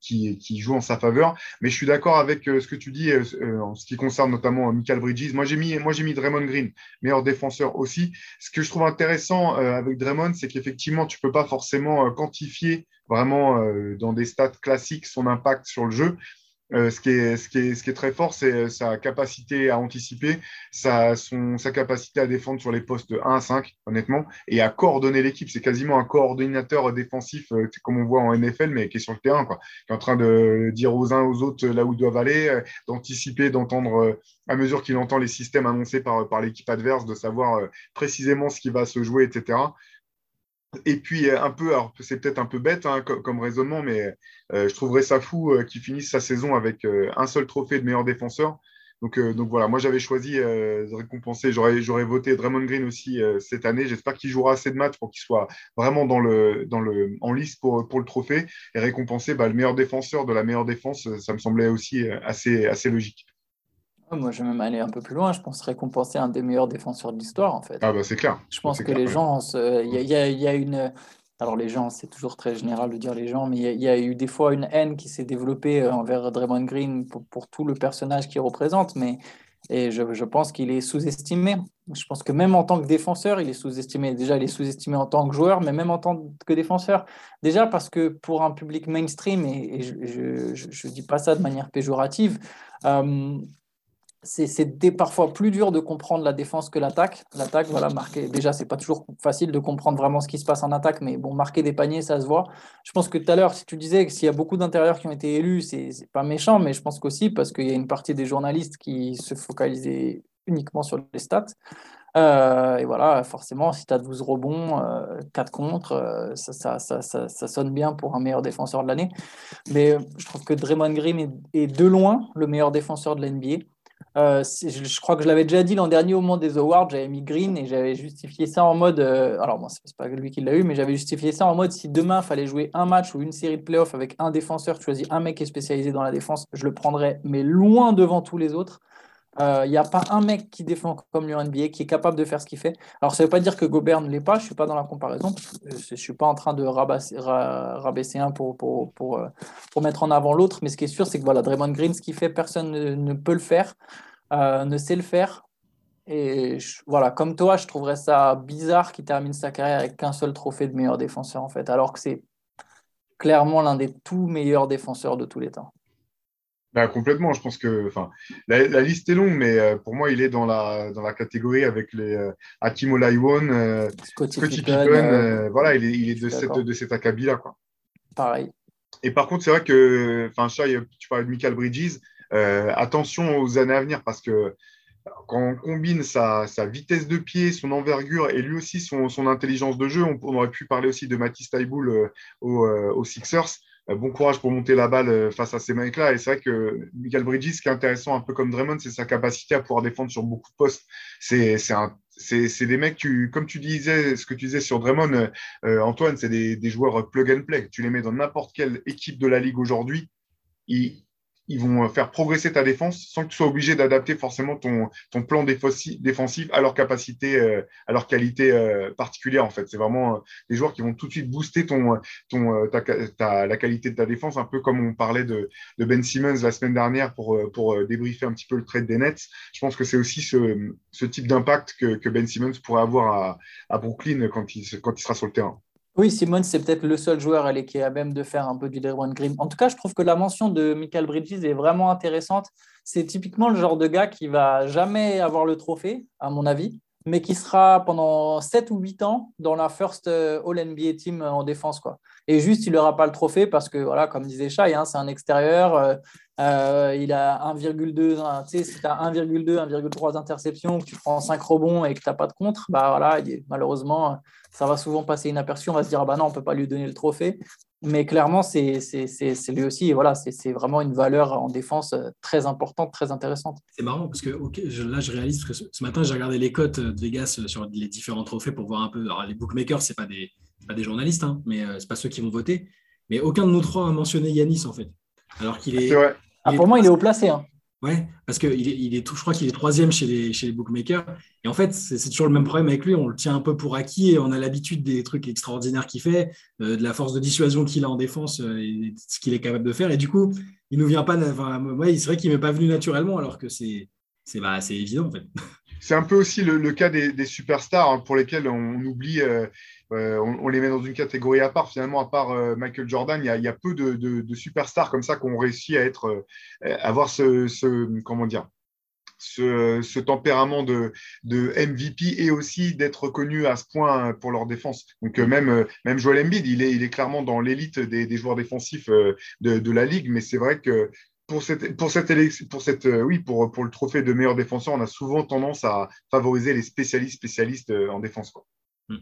qui, qui jouent en sa faveur. Mais je suis d'accord avec ce que tu dis en ce qui concerne notamment Michael Bridges. Moi, j'ai mis, moi, j'ai Draymond Green, meilleur défenseur aussi. Ce que je trouve intéressant avec Draymond, c'est qu'effectivement, tu peux pas forcément quantifier vraiment dans des stats classiques son impact sur le jeu. Euh, ce, qui est, ce, qui est, ce, qui est, très fort, c'est euh, sa capacité à anticiper, sa, son, sa capacité à défendre sur les postes 1 à 5, honnêtement, et à coordonner l'équipe. C'est quasiment un coordinateur défensif, euh, comme on voit en NFL, mais qui est sur le terrain, quoi. qui est en train de dire aux uns aux autres là où ils doivent aller, d'anticiper, d'entendre, à mesure qu'il entend les systèmes annoncés par, par l'équipe adverse, de savoir précisément ce qui va se jouer, etc. Et puis, euh, un peu, alors c'est peut-être un peu bête hein, comme, raisonnement, mais euh, je trouverais ça fou euh, qu'il finisse sa saison avec un seul trophée de meilleur défenseur. Donc, donc voilà, moi j'avais choisi de récompenser, j'aurais voté Draymond Green aussi cette année. J'espère qu'il jouera assez de matchs pour qu'il soit vraiment dans le, en lice pour, le trophée et récompenser bah, le meilleur défenseur de la meilleure défense. Ça me semblait aussi assez logique. Moi, je vais même aller un peu plus loin. Je pense récompenser un des meilleurs défenseurs de l'histoire, en fait. Ah, bah, c'est clair. Je pense que les gens, il y, a une. Alors, les gens, c'est toujours très général de dire les gens, mais il y, a eu des fois une haine qui s'est développée euh, envers Draymond Green pour, tout le personnage qu'il représente, mais et je, je pense qu'il est sous-estimé. Je pense que même en tant que défenseur, il est sous-estimé. Déjà, il est sous-estimé en tant que joueur, mais même en tant que défenseur. Déjà parce que pour un public mainstream, et, je ne dis pas ça de manière péjorative, euh, c'est parfois plus dur de comprendre la défense que l'attaque. L'attaque, voilà, marquer. Déjà, c'est pas toujours facile de comprendre vraiment ce qui se passe en attaque, mais bon, marquer des paniers, ça se voit. Je pense que tout à l'heure, si tu disais que s'il y a beaucoup d'intérieurs qui ont été élus, c'est pas méchant, mais je pense qu'aussi parce qu'il y a une partie des journalistes qui se focalisaient uniquement sur les stats. Euh, et voilà, forcément, si tu as 12 rebonds, 4 euh, contre, euh, ça, ça, ça, sonne bien pour un meilleur défenseur de l'année. Mais je trouve que Draymond Green est, est de loin le meilleur défenseur de l'NBA. Euh, je, crois que je l'avais déjà dit l'an dernier au moment des awards, j'avais mis Green et j'avais justifié ça en mode. Euh, alors, bon, c'est pas lui qui l'a eu, mais j'avais justifié ça en mode si demain fallait jouer un match ou une série de playoffs avec un défenseur, tu choisis un mec qui est spécialisé dans la défense, je le prendrais, mais loin devant tous les autres. Il euh, n'y a pas un mec qui défend comme lui en NBA qui est capable de faire ce qu'il fait. Alors, ça ne veut pas dire que Gobert ne l'est pas, je ne suis pas dans la comparaison. Je ne suis pas en train de rabaisser, rabaisser un pour, pour, pour, euh, pour, mettre en avant l'autre. Mais ce qui est sûr, c'est que voilà, Draymond Green, ce qu'il fait, personne ne, peut le faire, euh, ne sait le faire. Et voilà, comme toi, je trouverais ça bizarre qu'il termine sa carrière avec qu'un seul trophée de meilleur défenseur, en fait, alors que c'est clairement l'un des tout meilleurs défenseurs de tous les temps. Bah, complètement. Je pense que enfin, la, liste est longue, mais euh, pour moi, il est dans la, dans la catégorie avec les euh, Hakim Olajuwon, euh, Scotty, Pippen. voilà, il est, il est de, cette, de cet acabit-là. Pareil. Et par contre, c'est vrai que, enfin, tu parlais de Michael Bridges. attention aux années à venir parce que quand on combine sa, sa, vitesse de pied, son envergure et lui aussi son, son intelligence de jeu, on, aurait pu parler aussi de Matisse Taiboul aux Sixers. Euh, bon courage pour monter la balle euh, face à ces mecs-là. Et c'est vrai que Michael Bridges, ce qui est intéressant, un peu comme Draymond, c'est sa capacité à pouvoir défendre sur beaucoup de postes. C'est c'est des mecs, tu, comme tu disais, ce que tu disais sur Draymond, euh, Antoine, c'est des, des, joueurs plug and play. Tu les mets dans n'importe quelle équipe de la ligue aujourd'hui, ils vont faire progresser ta défense sans que tu sois obligé d'adapter forcément ton, ton plan défensif à leur capacité, euh, à leur qualité euh, particulière en fait. C'est vraiment euh, des joueurs qui vont tout de suite booster ton, ton, ta, la qualité de ta défense, un peu comme on parlait de, de Ben Simmons la semaine dernière pour, pour débriefer un petit peu le trade des Nets. Je pense que c'est aussi ce, ce type d'impact que, que, Ben Simmons pourrait avoir à, à Brooklyn quand il, quand il sera sur le terrain. Oui, Simon, c'est peut-être le seul joueur qui est à même de faire un peu du Draymond Green. En tout cas, je trouve que la mention de Michael Bridges est vraiment intéressante. C'est typiquement le genre de gars qui va jamais avoir le trophée, à mon avis, mais qui sera pendant 7 ou 8 ans dans la first euh, All-NBA team en défense. Quoi. Et juste, il n'aura pas le trophée parce que, voilà, comme disait Shai, hein, c'est un extérieur. Euh, euh, il a 1,2, tu sais, si tu as 1,2, 1,3 interceptions, que tu prends 5 rebonds et que tu n'as pas de contre, bah voilà, malheureusement, ça va souvent passer inaperçu. On va se dire, ah bah non, on ne peut pas lui donner le trophée. Mais clairement, c'est lui aussi, voilà, c'est vraiment une valeur en défense euh, très importante, très intéressante. C'est marrant parce que là, je réalise que ce matin, j'ai regardé les cotes de Vegas euh, sur les différents trophées pour voir un peu. Alors, les bookmakers, ce pas des, pas des journalistes, hein, mais ce n'est pas ceux qui vont voter. Mais aucun de nous trois a mentionné Yanis, en fait. Alors qu'il est. Ah, pour moi, il est haut placé. Hein. Ouais, parce que il est, il est tout, je crois qu'il est troisième chez les, chez les bookmakers. Et en fait, c'est toujours le même problème avec lui. On le tient un peu pour acquis et on a l'habitude des trucs extraordinaires qu'il fait, euh, de la force de dissuasion qu'il a en défense euh, et ce qu'il est capable de faire. Et du coup, il nous vient pas. Enfin, ouais, c'est vrai qu'il m'est pas venu naturellement, alors que c'est c'est bah, évident en fait. C'est un peu aussi le, cas des, superstars hein, pour lesquels on oublie, euh, euh, on, les met dans une catégorie à part. Finalement, à part euh, Michael Jordan, il y, a, peu de, superstars comme ça qui ont réussi à être, avoir ce, ce, tempérament de, MVP et aussi d'être reconnu à ce point pour leur défense. Donc même, même Joel Embiid, il est, il clairement dans l'élite des, joueurs défensifs de, la ligue, mais c'est vrai que pour cette, pour pour cette euh, oui, pour, le trophée de meilleur défenseur, on a souvent tendance à favoriser les spécialistes euh, en défense. Mm.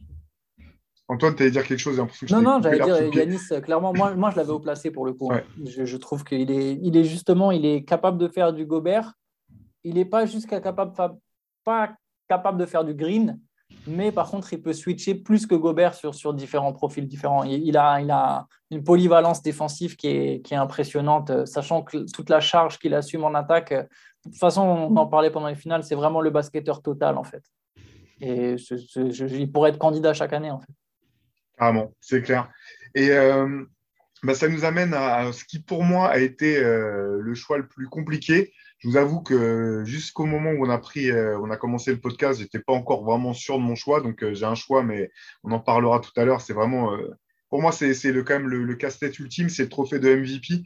Antoine, tu allais dire quelque chose Non, non, j'allais dire Yanis, euh, clairement, moi, moi je l'avais au placé pour le coup. Hein. Je, je, trouve qu'il est, il est justement, il est capable de faire du Gobert. Il n'est pas jusqu'à capable, pas capable de faire du Green, mais par contre, il peut switcher plus que Gobert sur, sur différents profils différents. Il, a, il a une polyvalence défensive qui est, qui est impressionnante, euh, sachant que toute la charge qu'il assume en attaque, euh, de toute façon, on en parlait pendant les finales, c'est vraiment le basketteur total, en fait. Et il pourrait être candidat chaque année, en fait. Carrément, c'est clair. Et euh, bah, ça nous amène à ce qui, pour moi, a été le choix le plus compliqué je vous avoue que jusqu'au moment où on a pris, euh, on a commencé le podcast, j'étais pas encore vraiment sûr de mon choix. Donc euh, j'ai un choix, mais on en parlera tout à l'heure. C'est vraiment, euh, pour moi, c'est le, quand même le casse-tête ultime, c'est le trophée de MVP.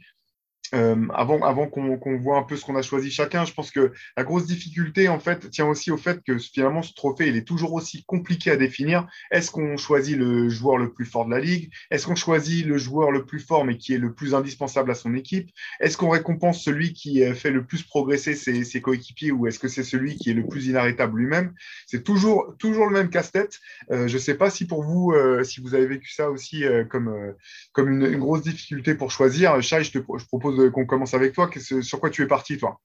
Euh, avant, qu'on voit un peu ce qu'on a choisi chacun, je pense que la grosse difficulté, en fait, tient aussi au fait que finalement, ce trophée, il est toujours aussi compliqué à définir. Est-ce qu'on choisit le joueur le plus fort de la ligue? Est-ce qu'on choisit le joueur le plus fort, mais qui est le plus indispensable à son équipe? Est-ce qu'on récompense celui qui fait le plus progresser ses, coéquipiers ou est-ce que c'est celui qui est le plus inarrêtable lui-même? C'est toujours, toujours le même casse-tête. Euh, je ne sais pas si pour vous, euh, si vous avez vécu ça aussi comme, comme une, grosse difficulté pour choisir. Chai, je te propose qu'on commence avec toi. Sur quoi tu es parti, toi?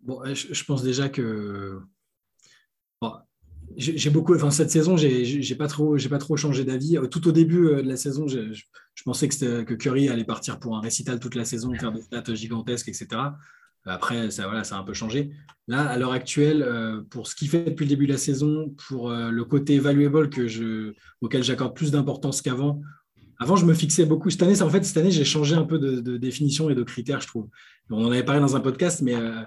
Bon, je, pense déjà que j'ai beaucoup. Enfin, cette saison, j'ai pas pas trop changé d'avis. Tout au début euh, de la saison, je, pensais que, que, Curry allait partir pour un récital toute la saison, faire des stats gigantesques, etc. Après, ça, voilà, ça a un peu changé. Là, à l'heure actuelle, euh, pour ce qu'il fait depuis le début de la saison, pour euh, le côté valuable que je, auquel j'accorde plus d'importance qu'avant, avant, je me fixais beaucoup. Cette année, en fait, cette année, j'ai changé un peu de, définition et de critères, je trouve. On en avait parlé dans un podcast, mais euh,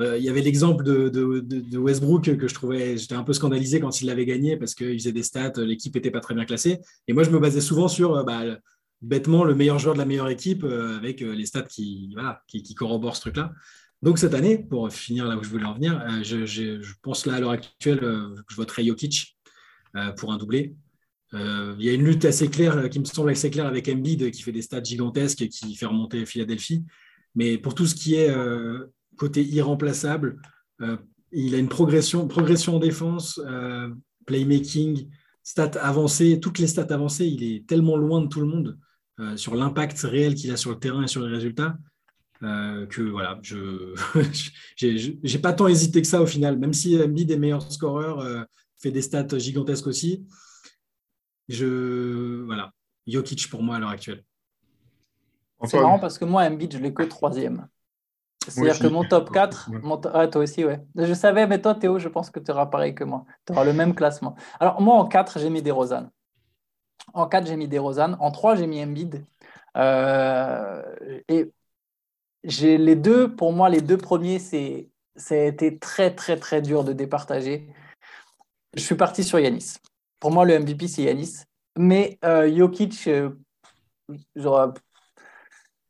euh, il y avait l'exemple de, Westbrook que je trouvais, j'étais un peu scandalisé quand il l'avait gagné parce qu'il faisait des stats, l'équipe n'était pas très bien classée. Et moi, je me basais souvent sur, euh, bah, bêtement, le meilleur joueur de la meilleure équipe avec les stats qui, corroborent ce truc-là. Donc cette année, pour finir là où je voulais en venir, je, pense là à l'heure actuelle je voterai Jokic pour un doublé. Euh, il y a une lutte assez claire, euh, qui me semble assez claire avec Embiid, qui fait des stats gigantesques et qui fait remonter Philadelphie. Mais pour tout ce qui est euh, côté irremplaçable, il a une progression, progression en défense, playmaking, stats avancées, toutes les stats avancées, il est tellement loin de tout le monde sur l'impact réel qu'il a sur le terrain et sur les résultats. que voilà, je n'ai pas tant hésité que ça au final, même si Embiid est meilleur scoreur, fait des stats gigantesques aussi. Je, voilà, Jokic pour moi à l'heure actuelle. C'est marrant parce que moi, Embiid, je l'ai que troisième. C'est-à-dire que mon top 4, ah, toi aussi, ouais. Je savais, mais toi, Théo, je pense que tu auras pareil que moi. Tu auras le même classement. Alors, moi, en 4, j'ai mis des Rosanne. En 4, j'ai mis des Rosanne. En 3, j'ai mis Embiid. Euh, et j'ai les deux, pour moi, les deux premiers, c'est, ça a été très, très, très dur de départager. Je suis parti sur Yanis. Pour moi, le MVP, c'est Yanis. Mais euh, Jokic, euh,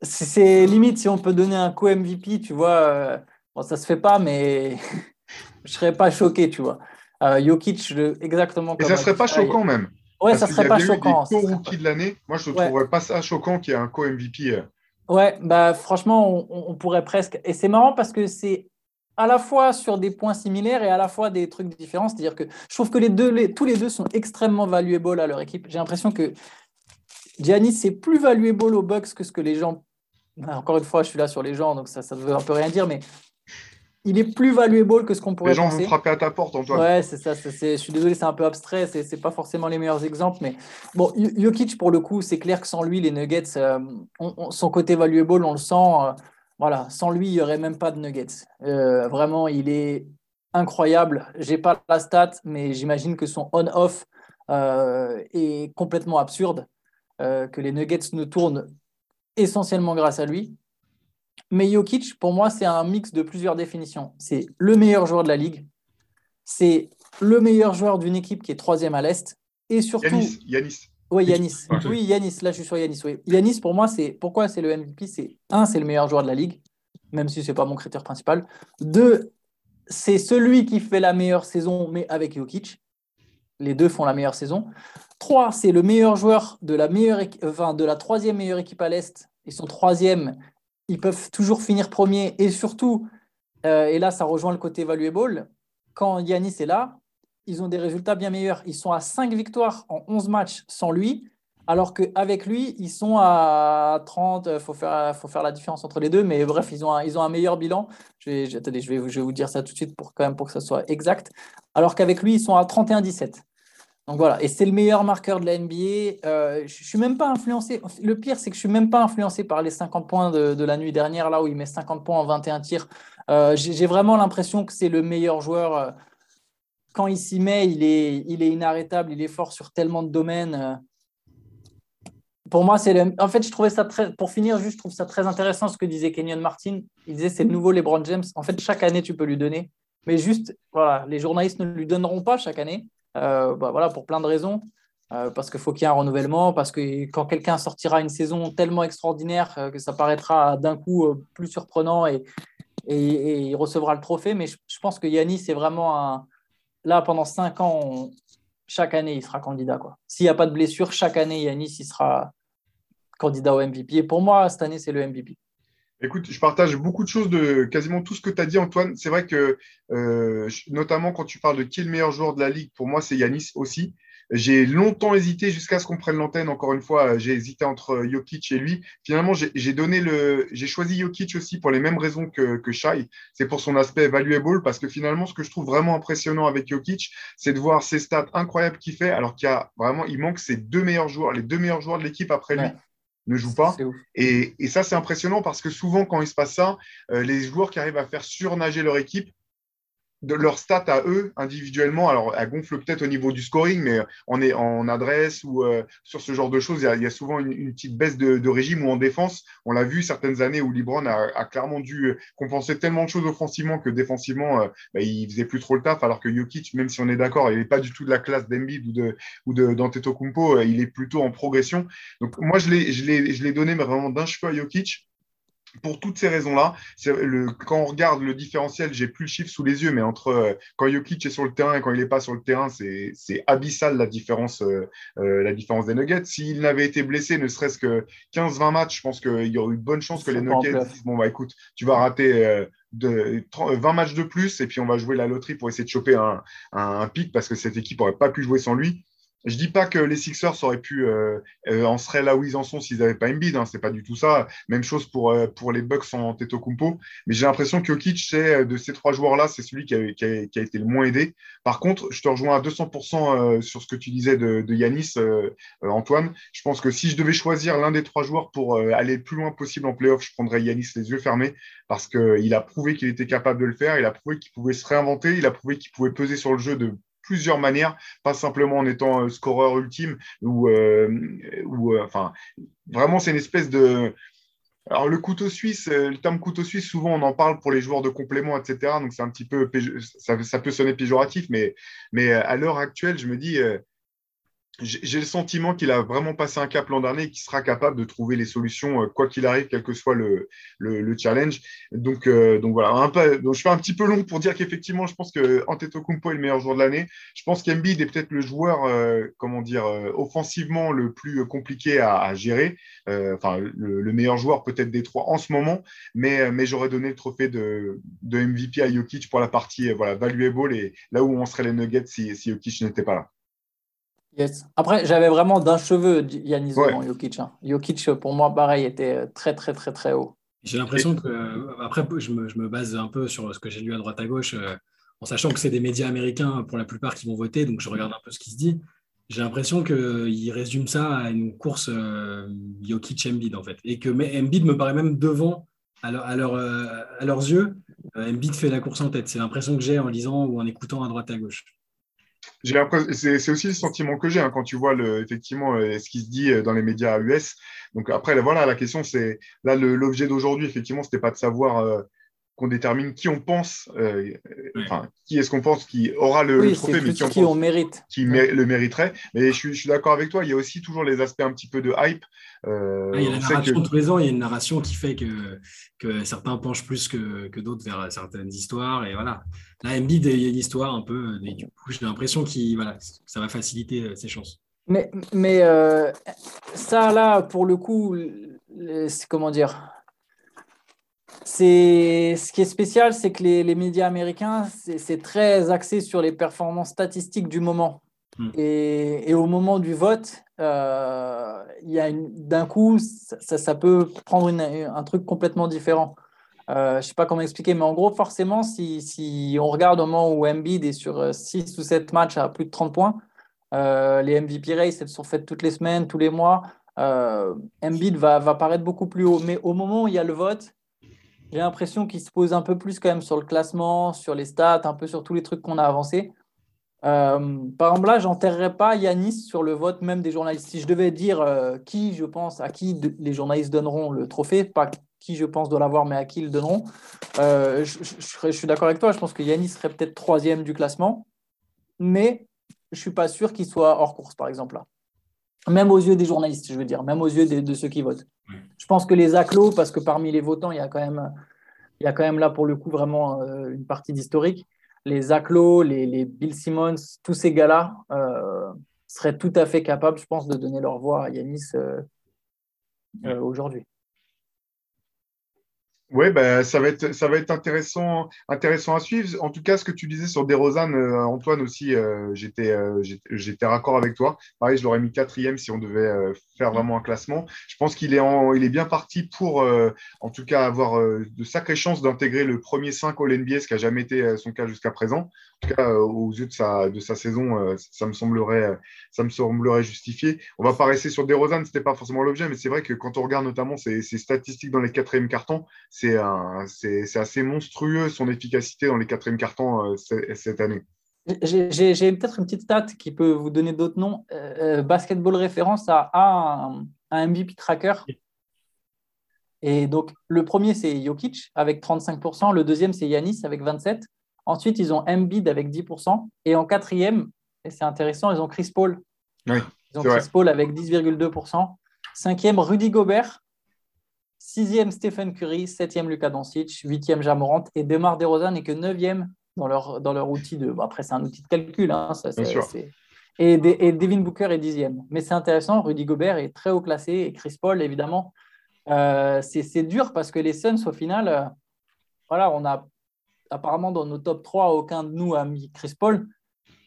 c'est limite si on peut donner un co-MVP, tu vois. Euh, bon, ça se fait pas, mais je serais pas choqué, tu vois. Jokic, exactement comme. Et ça serait pas choquant même. Ouais, ça serait pas choquant. Il co-rookie de l'année. Moi, je ne trouverais pas ça choquant qu'il y ait un co-MVP. Ouais, bah franchement, on, on, pourrait presque. Et c'est marrant parce que c'est à la fois sur des points similaires et à la fois des trucs différents. C'est-à-dire que je trouve que les deux, tous les deux sont extrêmement valuables à leur équipe. J'ai l'impression que Giannis, c'est plus valuable aux Bucks que ce que les gens. Encore une fois, je suis là sur les gens, donc ça ne veut un peu rien dire, mais il est plus valuable que ce qu'on pourrait penser. Les gens vont frapper à ta porte, Antoine. Ouais, c'est ça. je suis désolé, c'est un peu abstrait. Ce n'est pas forcément les meilleurs exemples. Mais bon, Jokic, pour le coup, c'est clair que sans lui, les Nuggets, euh, son côté valuable, on le sent. Euh, voilà, sans lui, il n'y aurait même pas de Nuggets. Euh, vraiment, il est incroyable. J'ai pas la stat, mais j'imagine que son on-off euh, est complètement absurde, euh, que les Nuggets ne tournent essentiellement grâce à lui. Mais Jokic, pour moi, c'est un mix de plusieurs définitions. C'est le meilleur joueur de la ligue, c'est le meilleur joueur d'une équipe qui est troisième à l'Est, et surtout... Yanis, Yanis. Oui, Yanis. Oui, Yanis. Là, je suis sur Yanis. Oui. Yanis, pour moi, c'est pourquoi c'est le MVP. C'est un, c'est le meilleur joueur de la ligue, même si c'est pas mon critère principal. Deux, c'est celui qui fait la meilleure saison, mais avec Jokic. Les deux font la meilleure saison. Trois, c'est le meilleur joueur de la meilleure, enfin, de la troisième meilleure équipe à l'est. Ils sont troisième. Ils peuvent toujours finir premier. Et surtout, euh, et là, ça rejoint le côté valuable. Quand Yanis est là, ils ont des résultats bien meilleurs. Ils sont à 5 victoires en 11 matchs sans lui, alors qu'avec lui, ils sont à 30. Il faut faire, la différence entre les deux, mais bref, ils ont un, meilleur bilan. Je attendez, je vais, vous dire ça tout de suite pour, quand même, pour que ça soit exact. Alors qu'avec lui, ils sont à 31-17. Donc voilà, et c'est le meilleur marqueur de la NBA. Euh, je ne suis même pas influencé. Le pire, c'est que je suis même pas influencé par les 50 points de, de, la nuit dernière, là où il met 50 points en 21 tirs. Euh, J'ai vraiment l'impression que c'est le meilleur joueur. Quand il s'y met, il est, il est inarrêtable, il est fort sur tellement de domaines. Euh. Pour moi, c'est en fait, je trouvais ça très. Pour finir, juste, je trouve ça très intéressant ce que disait Kenyon Martin. Il disait c'est le nouveau LeBron James. En fait, chaque année, tu peux lui donner, mais juste, voilà, les journalistes ne lui donneront pas chaque année. Euh, bah, voilà, pour plein de raisons. Euh, parce qu'il faut qu'il y ait un renouvellement, parce que quand quelqu'un sortira une saison tellement extraordinaire que ça paraîtra d'un coup plus surprenant et, et, il recevra le trophée. Mais je, je pense que Yannis, c'est vraiment un, là, pendant cinq ans, chaque année, il sera candidat. S'il n'y a pas de blessure, chaque année, Yanis, il sera candidat au MVP. Et pour moi, cette année, c'est le MVP. Écoute, je partage beaucoup de choses de quasiment tout ce que tu as dit, Antoine. C'est vrai que, euh, notamment quand tu parles de qui est le meilleur joueur de la ligue, pour moi, c'est Yanis aussi. J'ai longtemps hésité jusqu'à ce qu'on prenne l'antenne. Encore une fois, j'ai hésité entre Jokic et lui. Finalement, j'ai donné le, j'ai choisi Jokic aussi pour les mêmes raisons que, que Shai. C'est pour son aspect valuable parce que finalement, ce que je trouve vraiment impressionnant avec Jokic, c'est de voir ses stats incroyables qu'il fait, alors qu'il y a vraiment, il manque ses deux meilleurs joueurs, les deux meilleurs joueurs de l'équipe après lui. ne jouent pas. Et, et, ça, c'est impressionnant parce que souvent, quand il se passe ça, euh, les joueurs qui arrivent à faire surnager leur équipe, de leurs stats à eux individuellement, alors elles gonflent peut-être au niveau du scoring, mais on est en adresse ou euh, sur ce genre de choses, il y a, souvent une, petite baisse de, régime ou en défense. On l'a vu certaines années où LeBron a, clairement dû compenser tellement de choses offensivement que défensivement, euh, bah, il faisait plus trop le taf, alors que Jokic, même si on est d'accord, il n'est pas du tout de la classe d'Embiid ou de ou de d'Antetokounmpo, euh, il est plutôt en progression. Donc moi, je l'ai je l'ai donné mais vraiment d'un cheveu à Jokic pour toutes ces raisons-là, quand on regarde le différentiel, j'ai plus le chiffre sous les yeux, mais entre euh, quand Jokic est sur le terrain et quand il n'est pas sur le terrain, c'est abyssal la différence, euh, euh, la différence des Nuggets. S'il n'avait été blessé, ne serait-ce que 15-20 matchs, je pense qu'il y aurait eu de bonnes chances que les Nuggets disent Bon, bah écoute, tu vas rater. De 20 matchs de plus et puis on va jouer la loterie pour essayer de choper un, un pic parce que cette équipe n'aurait pas pu jouer sans lui. Je dis pas que les Sixers auraient pu euh, euh, en seraient là où ils en sont s'ils n'avaient pas Embiid, hein, c'est pas du tout ça. Même chose pour, euh, pour les Bucks en Kumpo. Mais j'ai l'impression que Jokic, c'est de ces trois joueurs-là, c'est celui qui a, été le moins aidé. Par contre, je te rejoins à 200% sur ce que tu disais de, de Yanis, Antoine. Je pense que si je devais choisir l'un des trois joueurs pour aller le plus loin possible en playoff, je prendrais Yanis les yeux fermés parce qu'il a prouvé qu'il était capable de le faire. Il a prouvé qu'il pouvait se réinventer. Il a prouvé qu'il pouvait peser sur le jeu de plusieurs manières, pas simplement en étant euh, scoreur ultime ou, euh, euh, enfin, vraiment, c'est une espèce de. Alors, le couteau suisse, le terme couteau suisse, souvent on en parle pour les joueurs de complément, etc. Donc, c'est un petit peu, ça, ça, peut sonner péjoratif, mais, mais à l'heure actuelle, je me dis, j'ai le sentiment qu'il a vraiment passé un cap l'an dernier et qu'il sera capable de trouver les solutions euh, quoi qu'il arrive, quel que soit le, le, challenge. Donc, euh, donc voilà, un peu, donc je fais un petit peu long pour dire qu'effectivement, je pense que Antetokounmpo est le meilleur joueur de l'année. Je pense qu'Embiid est peut-être le joueur, euh, comment dire, offensivement le plus compliqué à, gérer. enfin, le, meilleur joueur peut-être des trois en ce moment, mais, mais j'aurais donné le trophée de, de MVP à Jokic pour la partie voilà, valuable et là où on serait les Nuggets si, si Jokic n'était pas là. Après, j'avais vraiment d'un cheveu Yanis ouais. Jokic. Hein. Jokic, pour moi, pareil, était très, très, très, très haut. J'ai l'impression que, après, je me, je me, base un peu sur ce que j'ai lu à droite à gauche, euh, en sachant que c'est des médias américains pour la plupart qui vont voter, donc je regarde un peu ce qui se dit. J'ai l'impression qu'ils résument ça à une course euh, Jokic-Embiid, en fait. Et que Embiid me paraît même devant à, leurs yeux, Embiid fait la course en tête. C'est l'impression que j'ai en lisant ou en écoutant à droite à gauche. C'est aussi le sentiment que j'ai hein, quand tu vois le, effectivement ce qui se dit dans les médias US. Donc après, voilà, la question, c'est là l'objet d'aujourd'hui, effectivement, c'était pas de savoir qu'on détermine qui on pense, euh, enfin, qui est-ce qu'on pense qui aura le, trophée, mais qui, on, mérite. Qui le mériterait. Mais je, suis, d'accord avec toi, il y a aussi toujours les aspects un petit peu de hype. Euh, il y a la narration tous les ans, il y a une narration qui fait que, que certains penchent plus que, que d'autres vers certaines histoires. Et voilà. Là, Embiid, il y a une histoire un peu, et du coup, j'ai l'impression que voilà, ça va faciliter euh, ses chances. Mais, mais ça, là, pour le coup, comment dire c'est ce qui est spécial, c'est que les, médias américains, c'est très axé sur les performances statistiques du moment. Hmm. Et, au moment du vote, euh, d'un coup, ça, peut prendre un truc complètement différent. Euh, je ne sais pas comment expliquer, mais en gros, forcément, si, on regarde au moment où Embiid est sur 6 ou 7 matchs à plus de 30 points, euh, les MVP races, elles sont faites toutes les semaines, tous les mois. Embiid va, va paraître beaucoup plus haut. Mais au moment où il y a le vote, j'ai l'impression qu'il se pose un peu plus quand même sur le classement, sur les stats, un peu sur tous les trucs qu'on a avancés. Euh, par exemple, là, j'enterrerais pas Yanis sur le vote même des journalistes. Si je devais dire euh, qui je pense, à qui les journalistes donneront le trophée, pas qui je pense doit l'avoir, mais à qui ils le donneront, euh, je, suis d'accord avec toi. Je pense que Yanis serait peut-être troisième du classement, mais je suis pas sûr qu'il soit hors course, par exemple. Là. Même aux yeux des journalistes, je veux dire, même aux yeux de ceux qui votent. Je pense que les acclos, parce que parmi les votants, il y a quand même, il y a quand même là pour le coup vraiment une partie d'historique. Les acclos, les, Bill Simmons, tous ces gars-là euh, seraient tout à fait capables, je pense, de donner leur voix à Yanis euh, aujourd'hui. Oui, ben, ça, va être, ça va être intéressant, intéressant à suivre. En tout cas, ce que tu disais sur DeRozan, euh, Antoine aussi, euh, j'étais, euh, j'étais raccord avec toi. Pareil, je l'aurais mis quatrième si on devait faire vraiment un classement. Je pense qu'il est, il est bien parti pour, en tout cas, avoir de sacrées chances d'intégrer le premier 5 All NBA, ce qui n'a jamais été son cas jusqu'à présent. Tout cas, aux yeux de sa, saison, ça, me semblerait, ça me semblerait justifié. On va pas rester sur DeRozan, ce n'était pas forcément l'objet, mais c'est vrai que quand on regarde notamment ses, ses statistiques dans les quatrièmes cartons, c'est assez monstrueux son efficacité dans les quatrièmes cartons euh, cette année. J'ai peut-être une petite stat qui peut vous donner d'autres noms. Euh, euh, basketball référence a, un, MVP tracker. Et donc, le premier, c'est Jokic avec 35%. Le deuxième, c'est Yanis avec 27%. Ensuite, ils ont Embiid avec 10%. Et en quatrième, et c'est intéressant, ils ont Chris Paul. ils ont Chris Paul avec 10,2%. Cinquième, Rudy Gobert Sixième, Stephen Curry. Septième, Lucas Doncic. Huitième, Jamorant. Et Demar DeRozan n'est que neuvième dans leur, dans leur outil de. après, c'est un outil de calcul. Hein, ça, et, et, Devin Booker est dixième. Mais c'est intéressant, Rudy Gobert est très haut classé et Chris Paul, évidemment. Euh, c'est dur parce que les Suns, au final, euh, voilà, on a apparemment dans nos top 3, aucun de nous a mis Chris Paul,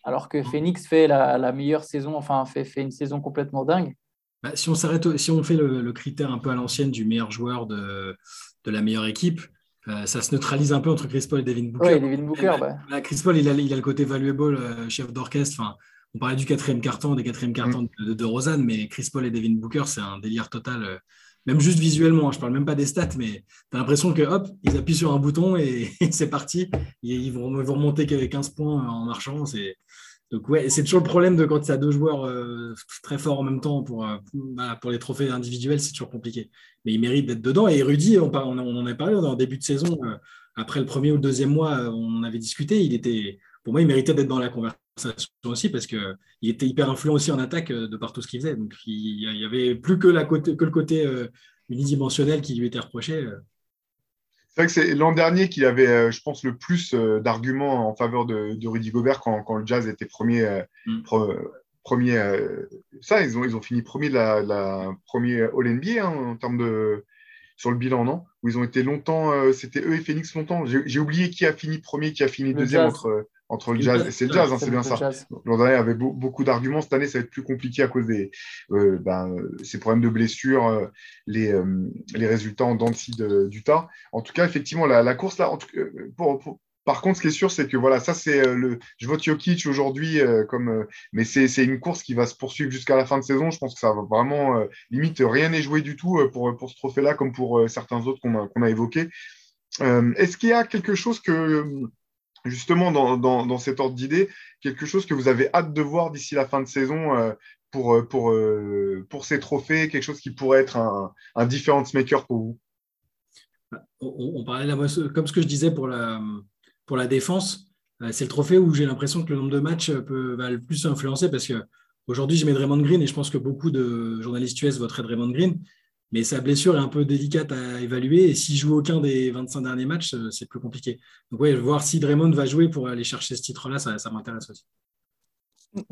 alors que Phoenix fait la, la meilleure saison, enfin, fait, fait une saison complètement dingue. Bah, si on s'arrête, si on fait le, critère un peu à l'ancienne du meilleur joueur de, de la meilleure équipe, euh, ça se neutralise un peu entre Chris Paul et Devin Booker. Oui, Devin Booker. Bah, bah, Chris Paul, il a, il a, le côté valuable, euh, chef d'orchestre. On parlait du quatrième carton, des quatrièmes cartons mm. de, de, Rosanne, mais Chris Paul et Devin Booker, c'est un délire total. Même juste visuellement, hein, je parle même pas des stats, mais tu as l'impression que hop, ils appuient sur un bouton et, c'est parti. ils vont, vont remonter 15 points en marchant. C'est donc ouais, c'est toujours le problème de quand tu as deux joueurs euh, très forts en même temps pour, euh, pour les trophées individuels, c'est toujours compliqué. Mais il mérite d'être dedans. Et Rudy, on, on, en a parlé en début de saison, euh, après le premier ou le deuxième mois, on avait discuté. Il était, pour moi, il méritait d'être dans la conversation aussi parce qu'il était hyper influent aussi en attaque de par tout ce qu'il faisait. Donc il n'y avait plus que, la côté, que le côté unidimensionnel qui lui était reproché. C'est vrai que c'est l'an dernier qu'il avait, euh, je pense, le plus euh, d'arguments en faveur de, Rudy Gobert quand, le Jazz était premier. Euh, mm. premier ça, ils ont, ils ont fini premier de la, la premier All-NBA hein, en termes de sur le bilan, non? Où ils ont été longtemps, c'était eux et Phoenix longtemps? J'ai oublié qui a fini premier, qui a fini deuxième entre entre le jazz. C'est le jazz, hein, c'est bien ça. L'an dernier, avait beaucoup d'arguments. Cette année, ça va être plus compliqué à cause des euh, ben, ces problèmes de blessures, euh, les, euh, les résultats en dents de d'Utah. En tout cas, effectivement, la, la course là, en tout, pour, Par contre, ce qui est sûr, c'est que voilà, ça c'est le. Je vote Jokic aujourd'hui comme, mais c'est une course qui va se poursuivre jusqu'à la fin de saison. Je pense que ça va vraiment limite rien n'est joué du tout pour, pour ce trophée-là, comme pour certains autres qu'on a, qu'on a évoqués. Est-ce qu'il y a quelque chose que justement dans, cet ordre d'idée, quelque chose que vous avez hâte de voir d'ici la fin de saison pour, euh, pour, euh, pour ces trophées, quelque chose qui pourrait être un, un difference maker pour vous? On, parlait comme ce que je disais pour la, défense, euh, c'est le trophée où j'ai l'impression que le nombre de matchs peut, va le plus influencer parce que aujourd'hui, je Draymond Green et je pense que beaucoup de journalistes US voteraient Draymond Green. Mais sa blessure est un peu délicate à évaluer et s'il joue aucun des 25 derniers matchs, c'est plus compliqué. Donc, ouais, voir si Draymond va jouer pour aller chercher ce titre-là, ça, ça m'intéresse aussi.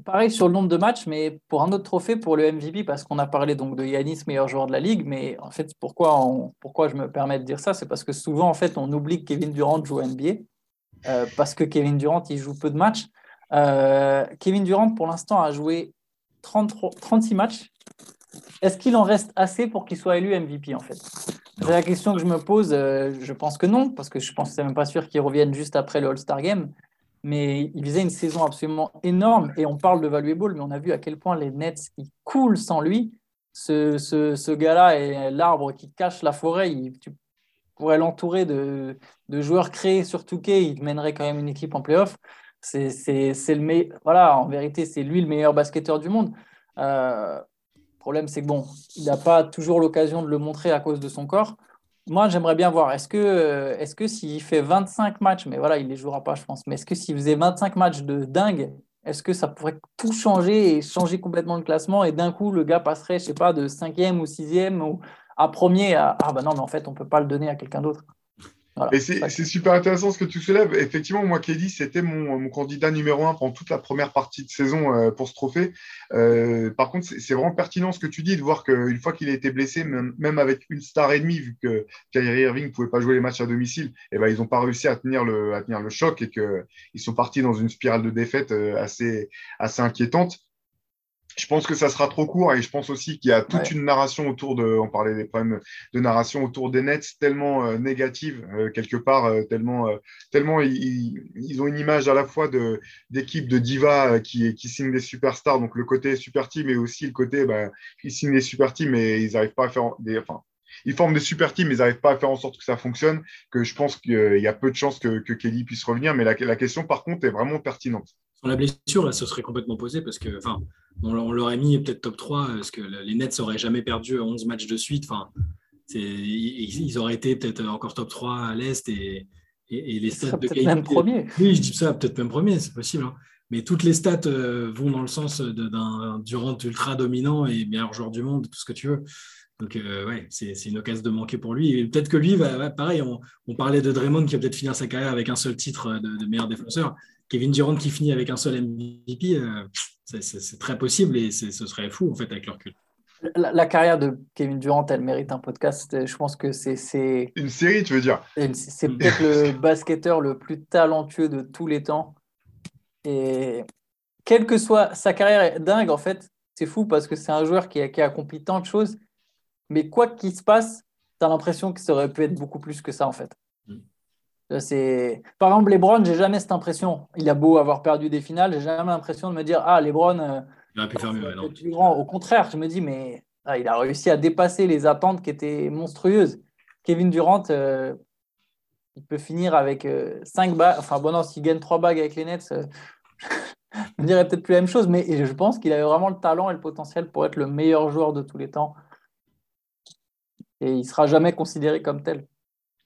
Pareil sur le nombre de matchs, mais pour un autre trophée, pour le MVP, parce qu'on a parlé donc de Yanis, meilleur joueur de la ligue, mais en fait, pourquoi, pourquoi je me permets de dire ça? C'est parce que souvent, en fait, on oublie que Kevin Durant joue NBA, euh, parce que Kevin Durant, il joue peu de matchs. Euh, Kevin Durant, pour l'instant, a joué 36 matchs. Est-ce qu'il en reste assez pour qu'il soit élu MVP, en fait? C'est la question que je me pose. Euh, je pense que non, parce que je pense que c'est même pas sûr qu'il revienne juste après le All-Star Game mais il faisait une saison absolument énorme. Et on parle de valuable, mais on a vu à quel point les Nets ils coulent sans lui. Ce, ce, ce gars-là est l'arbre qui cache la forêt. tu pourrais l'entourer de, de, joueurs créés sur Touquet. Il mènerait quand même une équipe en playoff. C'est, c'est, le voilà, en vérité, c'est lui le meilleur basketteur du monde. Euh, problème, c'est que bon, il n'a pas toujours l'occasion de le montrer à cause de son corps. Moi, j'aimerais bien voir. Est-ce que, euh, est-ce que s'il fait 25 matchs, mais voilà, il ne les jouera pas, je pense, mais est-ce que s'il faisait 25 matchs de dingue, est-ce que ça pourrait tout changer et changer complètement le classement et d'un coup, le gars passerait, je sais pas, de cinquième ou sixième ou à premier à ah ben non, mais en fait, on ne peut pas le donner à quelqu'un d'autre. Et c'est super intéressant ce que tu soulèves. Effectivement, moi, Kelly, c'était mon, candidat numéro un pendant toute la première partie de saison euh, pour ce trophée. Euh, par contre, c'est vraiment pertinent ce que tu dis de voir qu'une fois qu'il a été blessé, même, avec une star et demie, vu que Kyrie Irving ne pouvait pas jouer les matchs à domicile, et eh ben, ils n'ont pas réussi à tenir, le, à tenir le choc et qu'ils sont partis dans une spirale de défaite euh, assez, assez inquiétante je pense que ça sera trop court et je pense aussi qu'il y a toute une narration autour de, on parlait des problèmes de narration autour des Nets tellement euh, négative euh, quelque part, euh, tellement, tellement ils, ils, ont une image à la fois de d'équipe de diva qui, qui signent des superstars, donc le côté super team et aussi le côté, bah, ils signent des super teams et ils n'arrivent pas à faire des, enfin, ils forment des super teams, mais ils n'arrivent pas à faire en sorte que ça fonctionne, que je pense qu'il y a peu de chances que, que Kelly puisse revenir. Mais la, la, question, par contre, est vraiment pertinente. Sur la blessure, là, ça serait complètement posé parce que, enfin, on, l'aurait mis peut-être top 3 parce que les Nets n'auraient jamais perdu 11 matchs de suite. Enfin, ils, auraient été peut-être encore top 3 à l'Est et, et, les stats de Même premier. Oui, je dis ça, peut-être même premier, c'est possible. Hein. Mais toutes les stats euh, vont dans le sens d'un Durant ultra dominant et meilleur joueur du monde, tout ce que tu veux. Donc, euh, ouais, c'est une occasion de manquer pour lui. peut-être que lui, va, pareil, on, parlait de Draymond qui va peut-être finir sa carrière avec un seul titre de, meilleur défenseur. Kevin Durant qui finit avec un seul MVP, euh, c'est très possible et ce serait fou en fait avec leur recul. La, carrière de Kevin Durant, elle mérite un podcast. Je pense que c'est. Une série, tu veux dire? C'est peut-être le basketteur le plus talentueux de tous les temps. Et quelle que soit sa carrière, dingue en fait. C'est fou parce que c'est un joueur qui qui a accompli tant de choses mais quoi qu'il se passe, tu as l'impression que ça aurait pu être beaucoup plus que ça, en fait. C'est... Par exemple, Lebron, j'ai jamais cette impression. Il a beau avoir perdu des finales, j'ai jamais l'impression de me dire Ah, Lebron. Euh, il aurait pu faire mieux, Au contraire, je me dis Mais ah, il a réussi à dépasser les attentes qui étaient monstrueuses. Kevin Durant, euh, il peut finir avec 5 euh, bagues. Enfin, bon, non, s'il gagne 3 bagues avec les Nets, je dirais peut-être plus la même chose, mais je pense qu'il avait vraiment le talent et le potentiel pour être le meilleur joueur de tous les temps et il sera jamais considéré comme tel.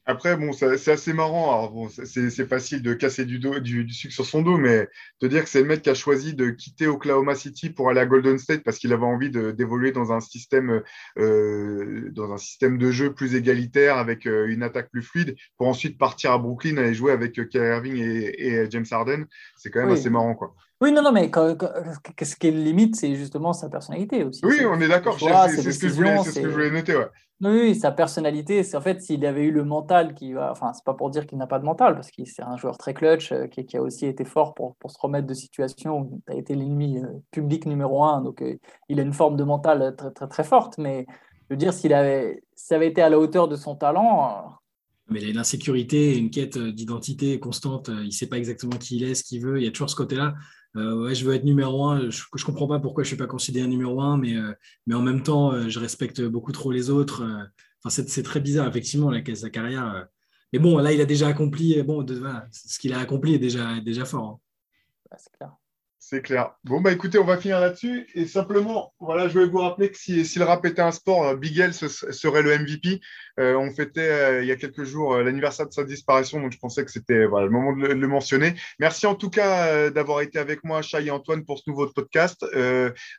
Après, bon, c'est assez marrant. bon, c'est facile de casser du, dos, du, sucre sur son dos, mais de dire que c'est le mec qui a choisi de quitter Oklahoma City pour aller à Golden State parce qu'il avait envie d'évoluer dans un système, euh, dans un système de jeu plus égalitaire avec euh, une attaque plus fluide, pour ensuite partir à Brooklyn et jouer avec euh, Kyrie Irving et, James Harden, c'est quand même assez marrant, quoi. Oui, non, non, mais ce qui est limite, c'est justement sa personnalité aussi. Oui, on est d'accord. C'est ce, que je voulais, noter. Ouais. Oui, sa personnalité, c'est en fait s'il avait eu le mental qui va. Enfin, c'est pas pour dire qu'il n'a pas de mental, parce qu'il c'est un joueur très clutch euh, qui, a aussi été fort pour, pour se remettre de situations où tu as été l'ennemi euh, public numéro un. Donc, euh, il a une forme de mental très, très, très forte. Mais je veux dire, s'il avait, s'il avait été à la hauteur de son talent, Mais il a une insécurité, une quête d'identité constante. Il ne sait pas exactement qui il est, ce qu'il veut. Il y a toujours ce côté-là. Ouais, je veux être numéro un. Je ne comprends pas pourquoi je ne suis pas considéré numéro un, mais, mais en même temps, je respecte beaucoup trop les autres. Enfin, c'est très bizarre, effectivement, la, sa carrière. Mais bon, là, il a déjà accompli. Bon, ce qu'il a accompli est déjà, déjà fort. Hein. c'est clair. C'est clair. Bon, bah écoutez, on va finir là-dessus. Et simplement, voilà, je vais vous rappeler que si, si le rap était un sport, euh, Bigel serait le MVP. Euh, on fêtait euh, il y a quelques jours l'anniversaire de sa disparition, donc je pensais que c'était voilà, le moment de le, mentionner. Merci en tout cas d'avoir été avec moi, Chai et Antoine, pour ce nouveau podcast.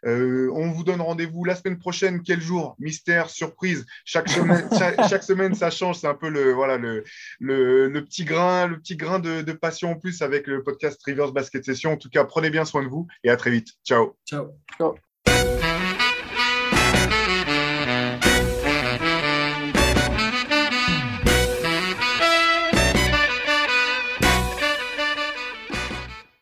on vous donne rendez-vous la semaine prochaine. Quel jour? Mystère, surprise. Chaque semaine, chaque, semaine ça change. C'est un peu le, voilà, le, le, petit grain, le petit grain de, de passion en plus avec le podcast Rivers Basket Session. En tout cas, prenez bien soin de vous et à très vite. Ciao. Ciao. Ciao.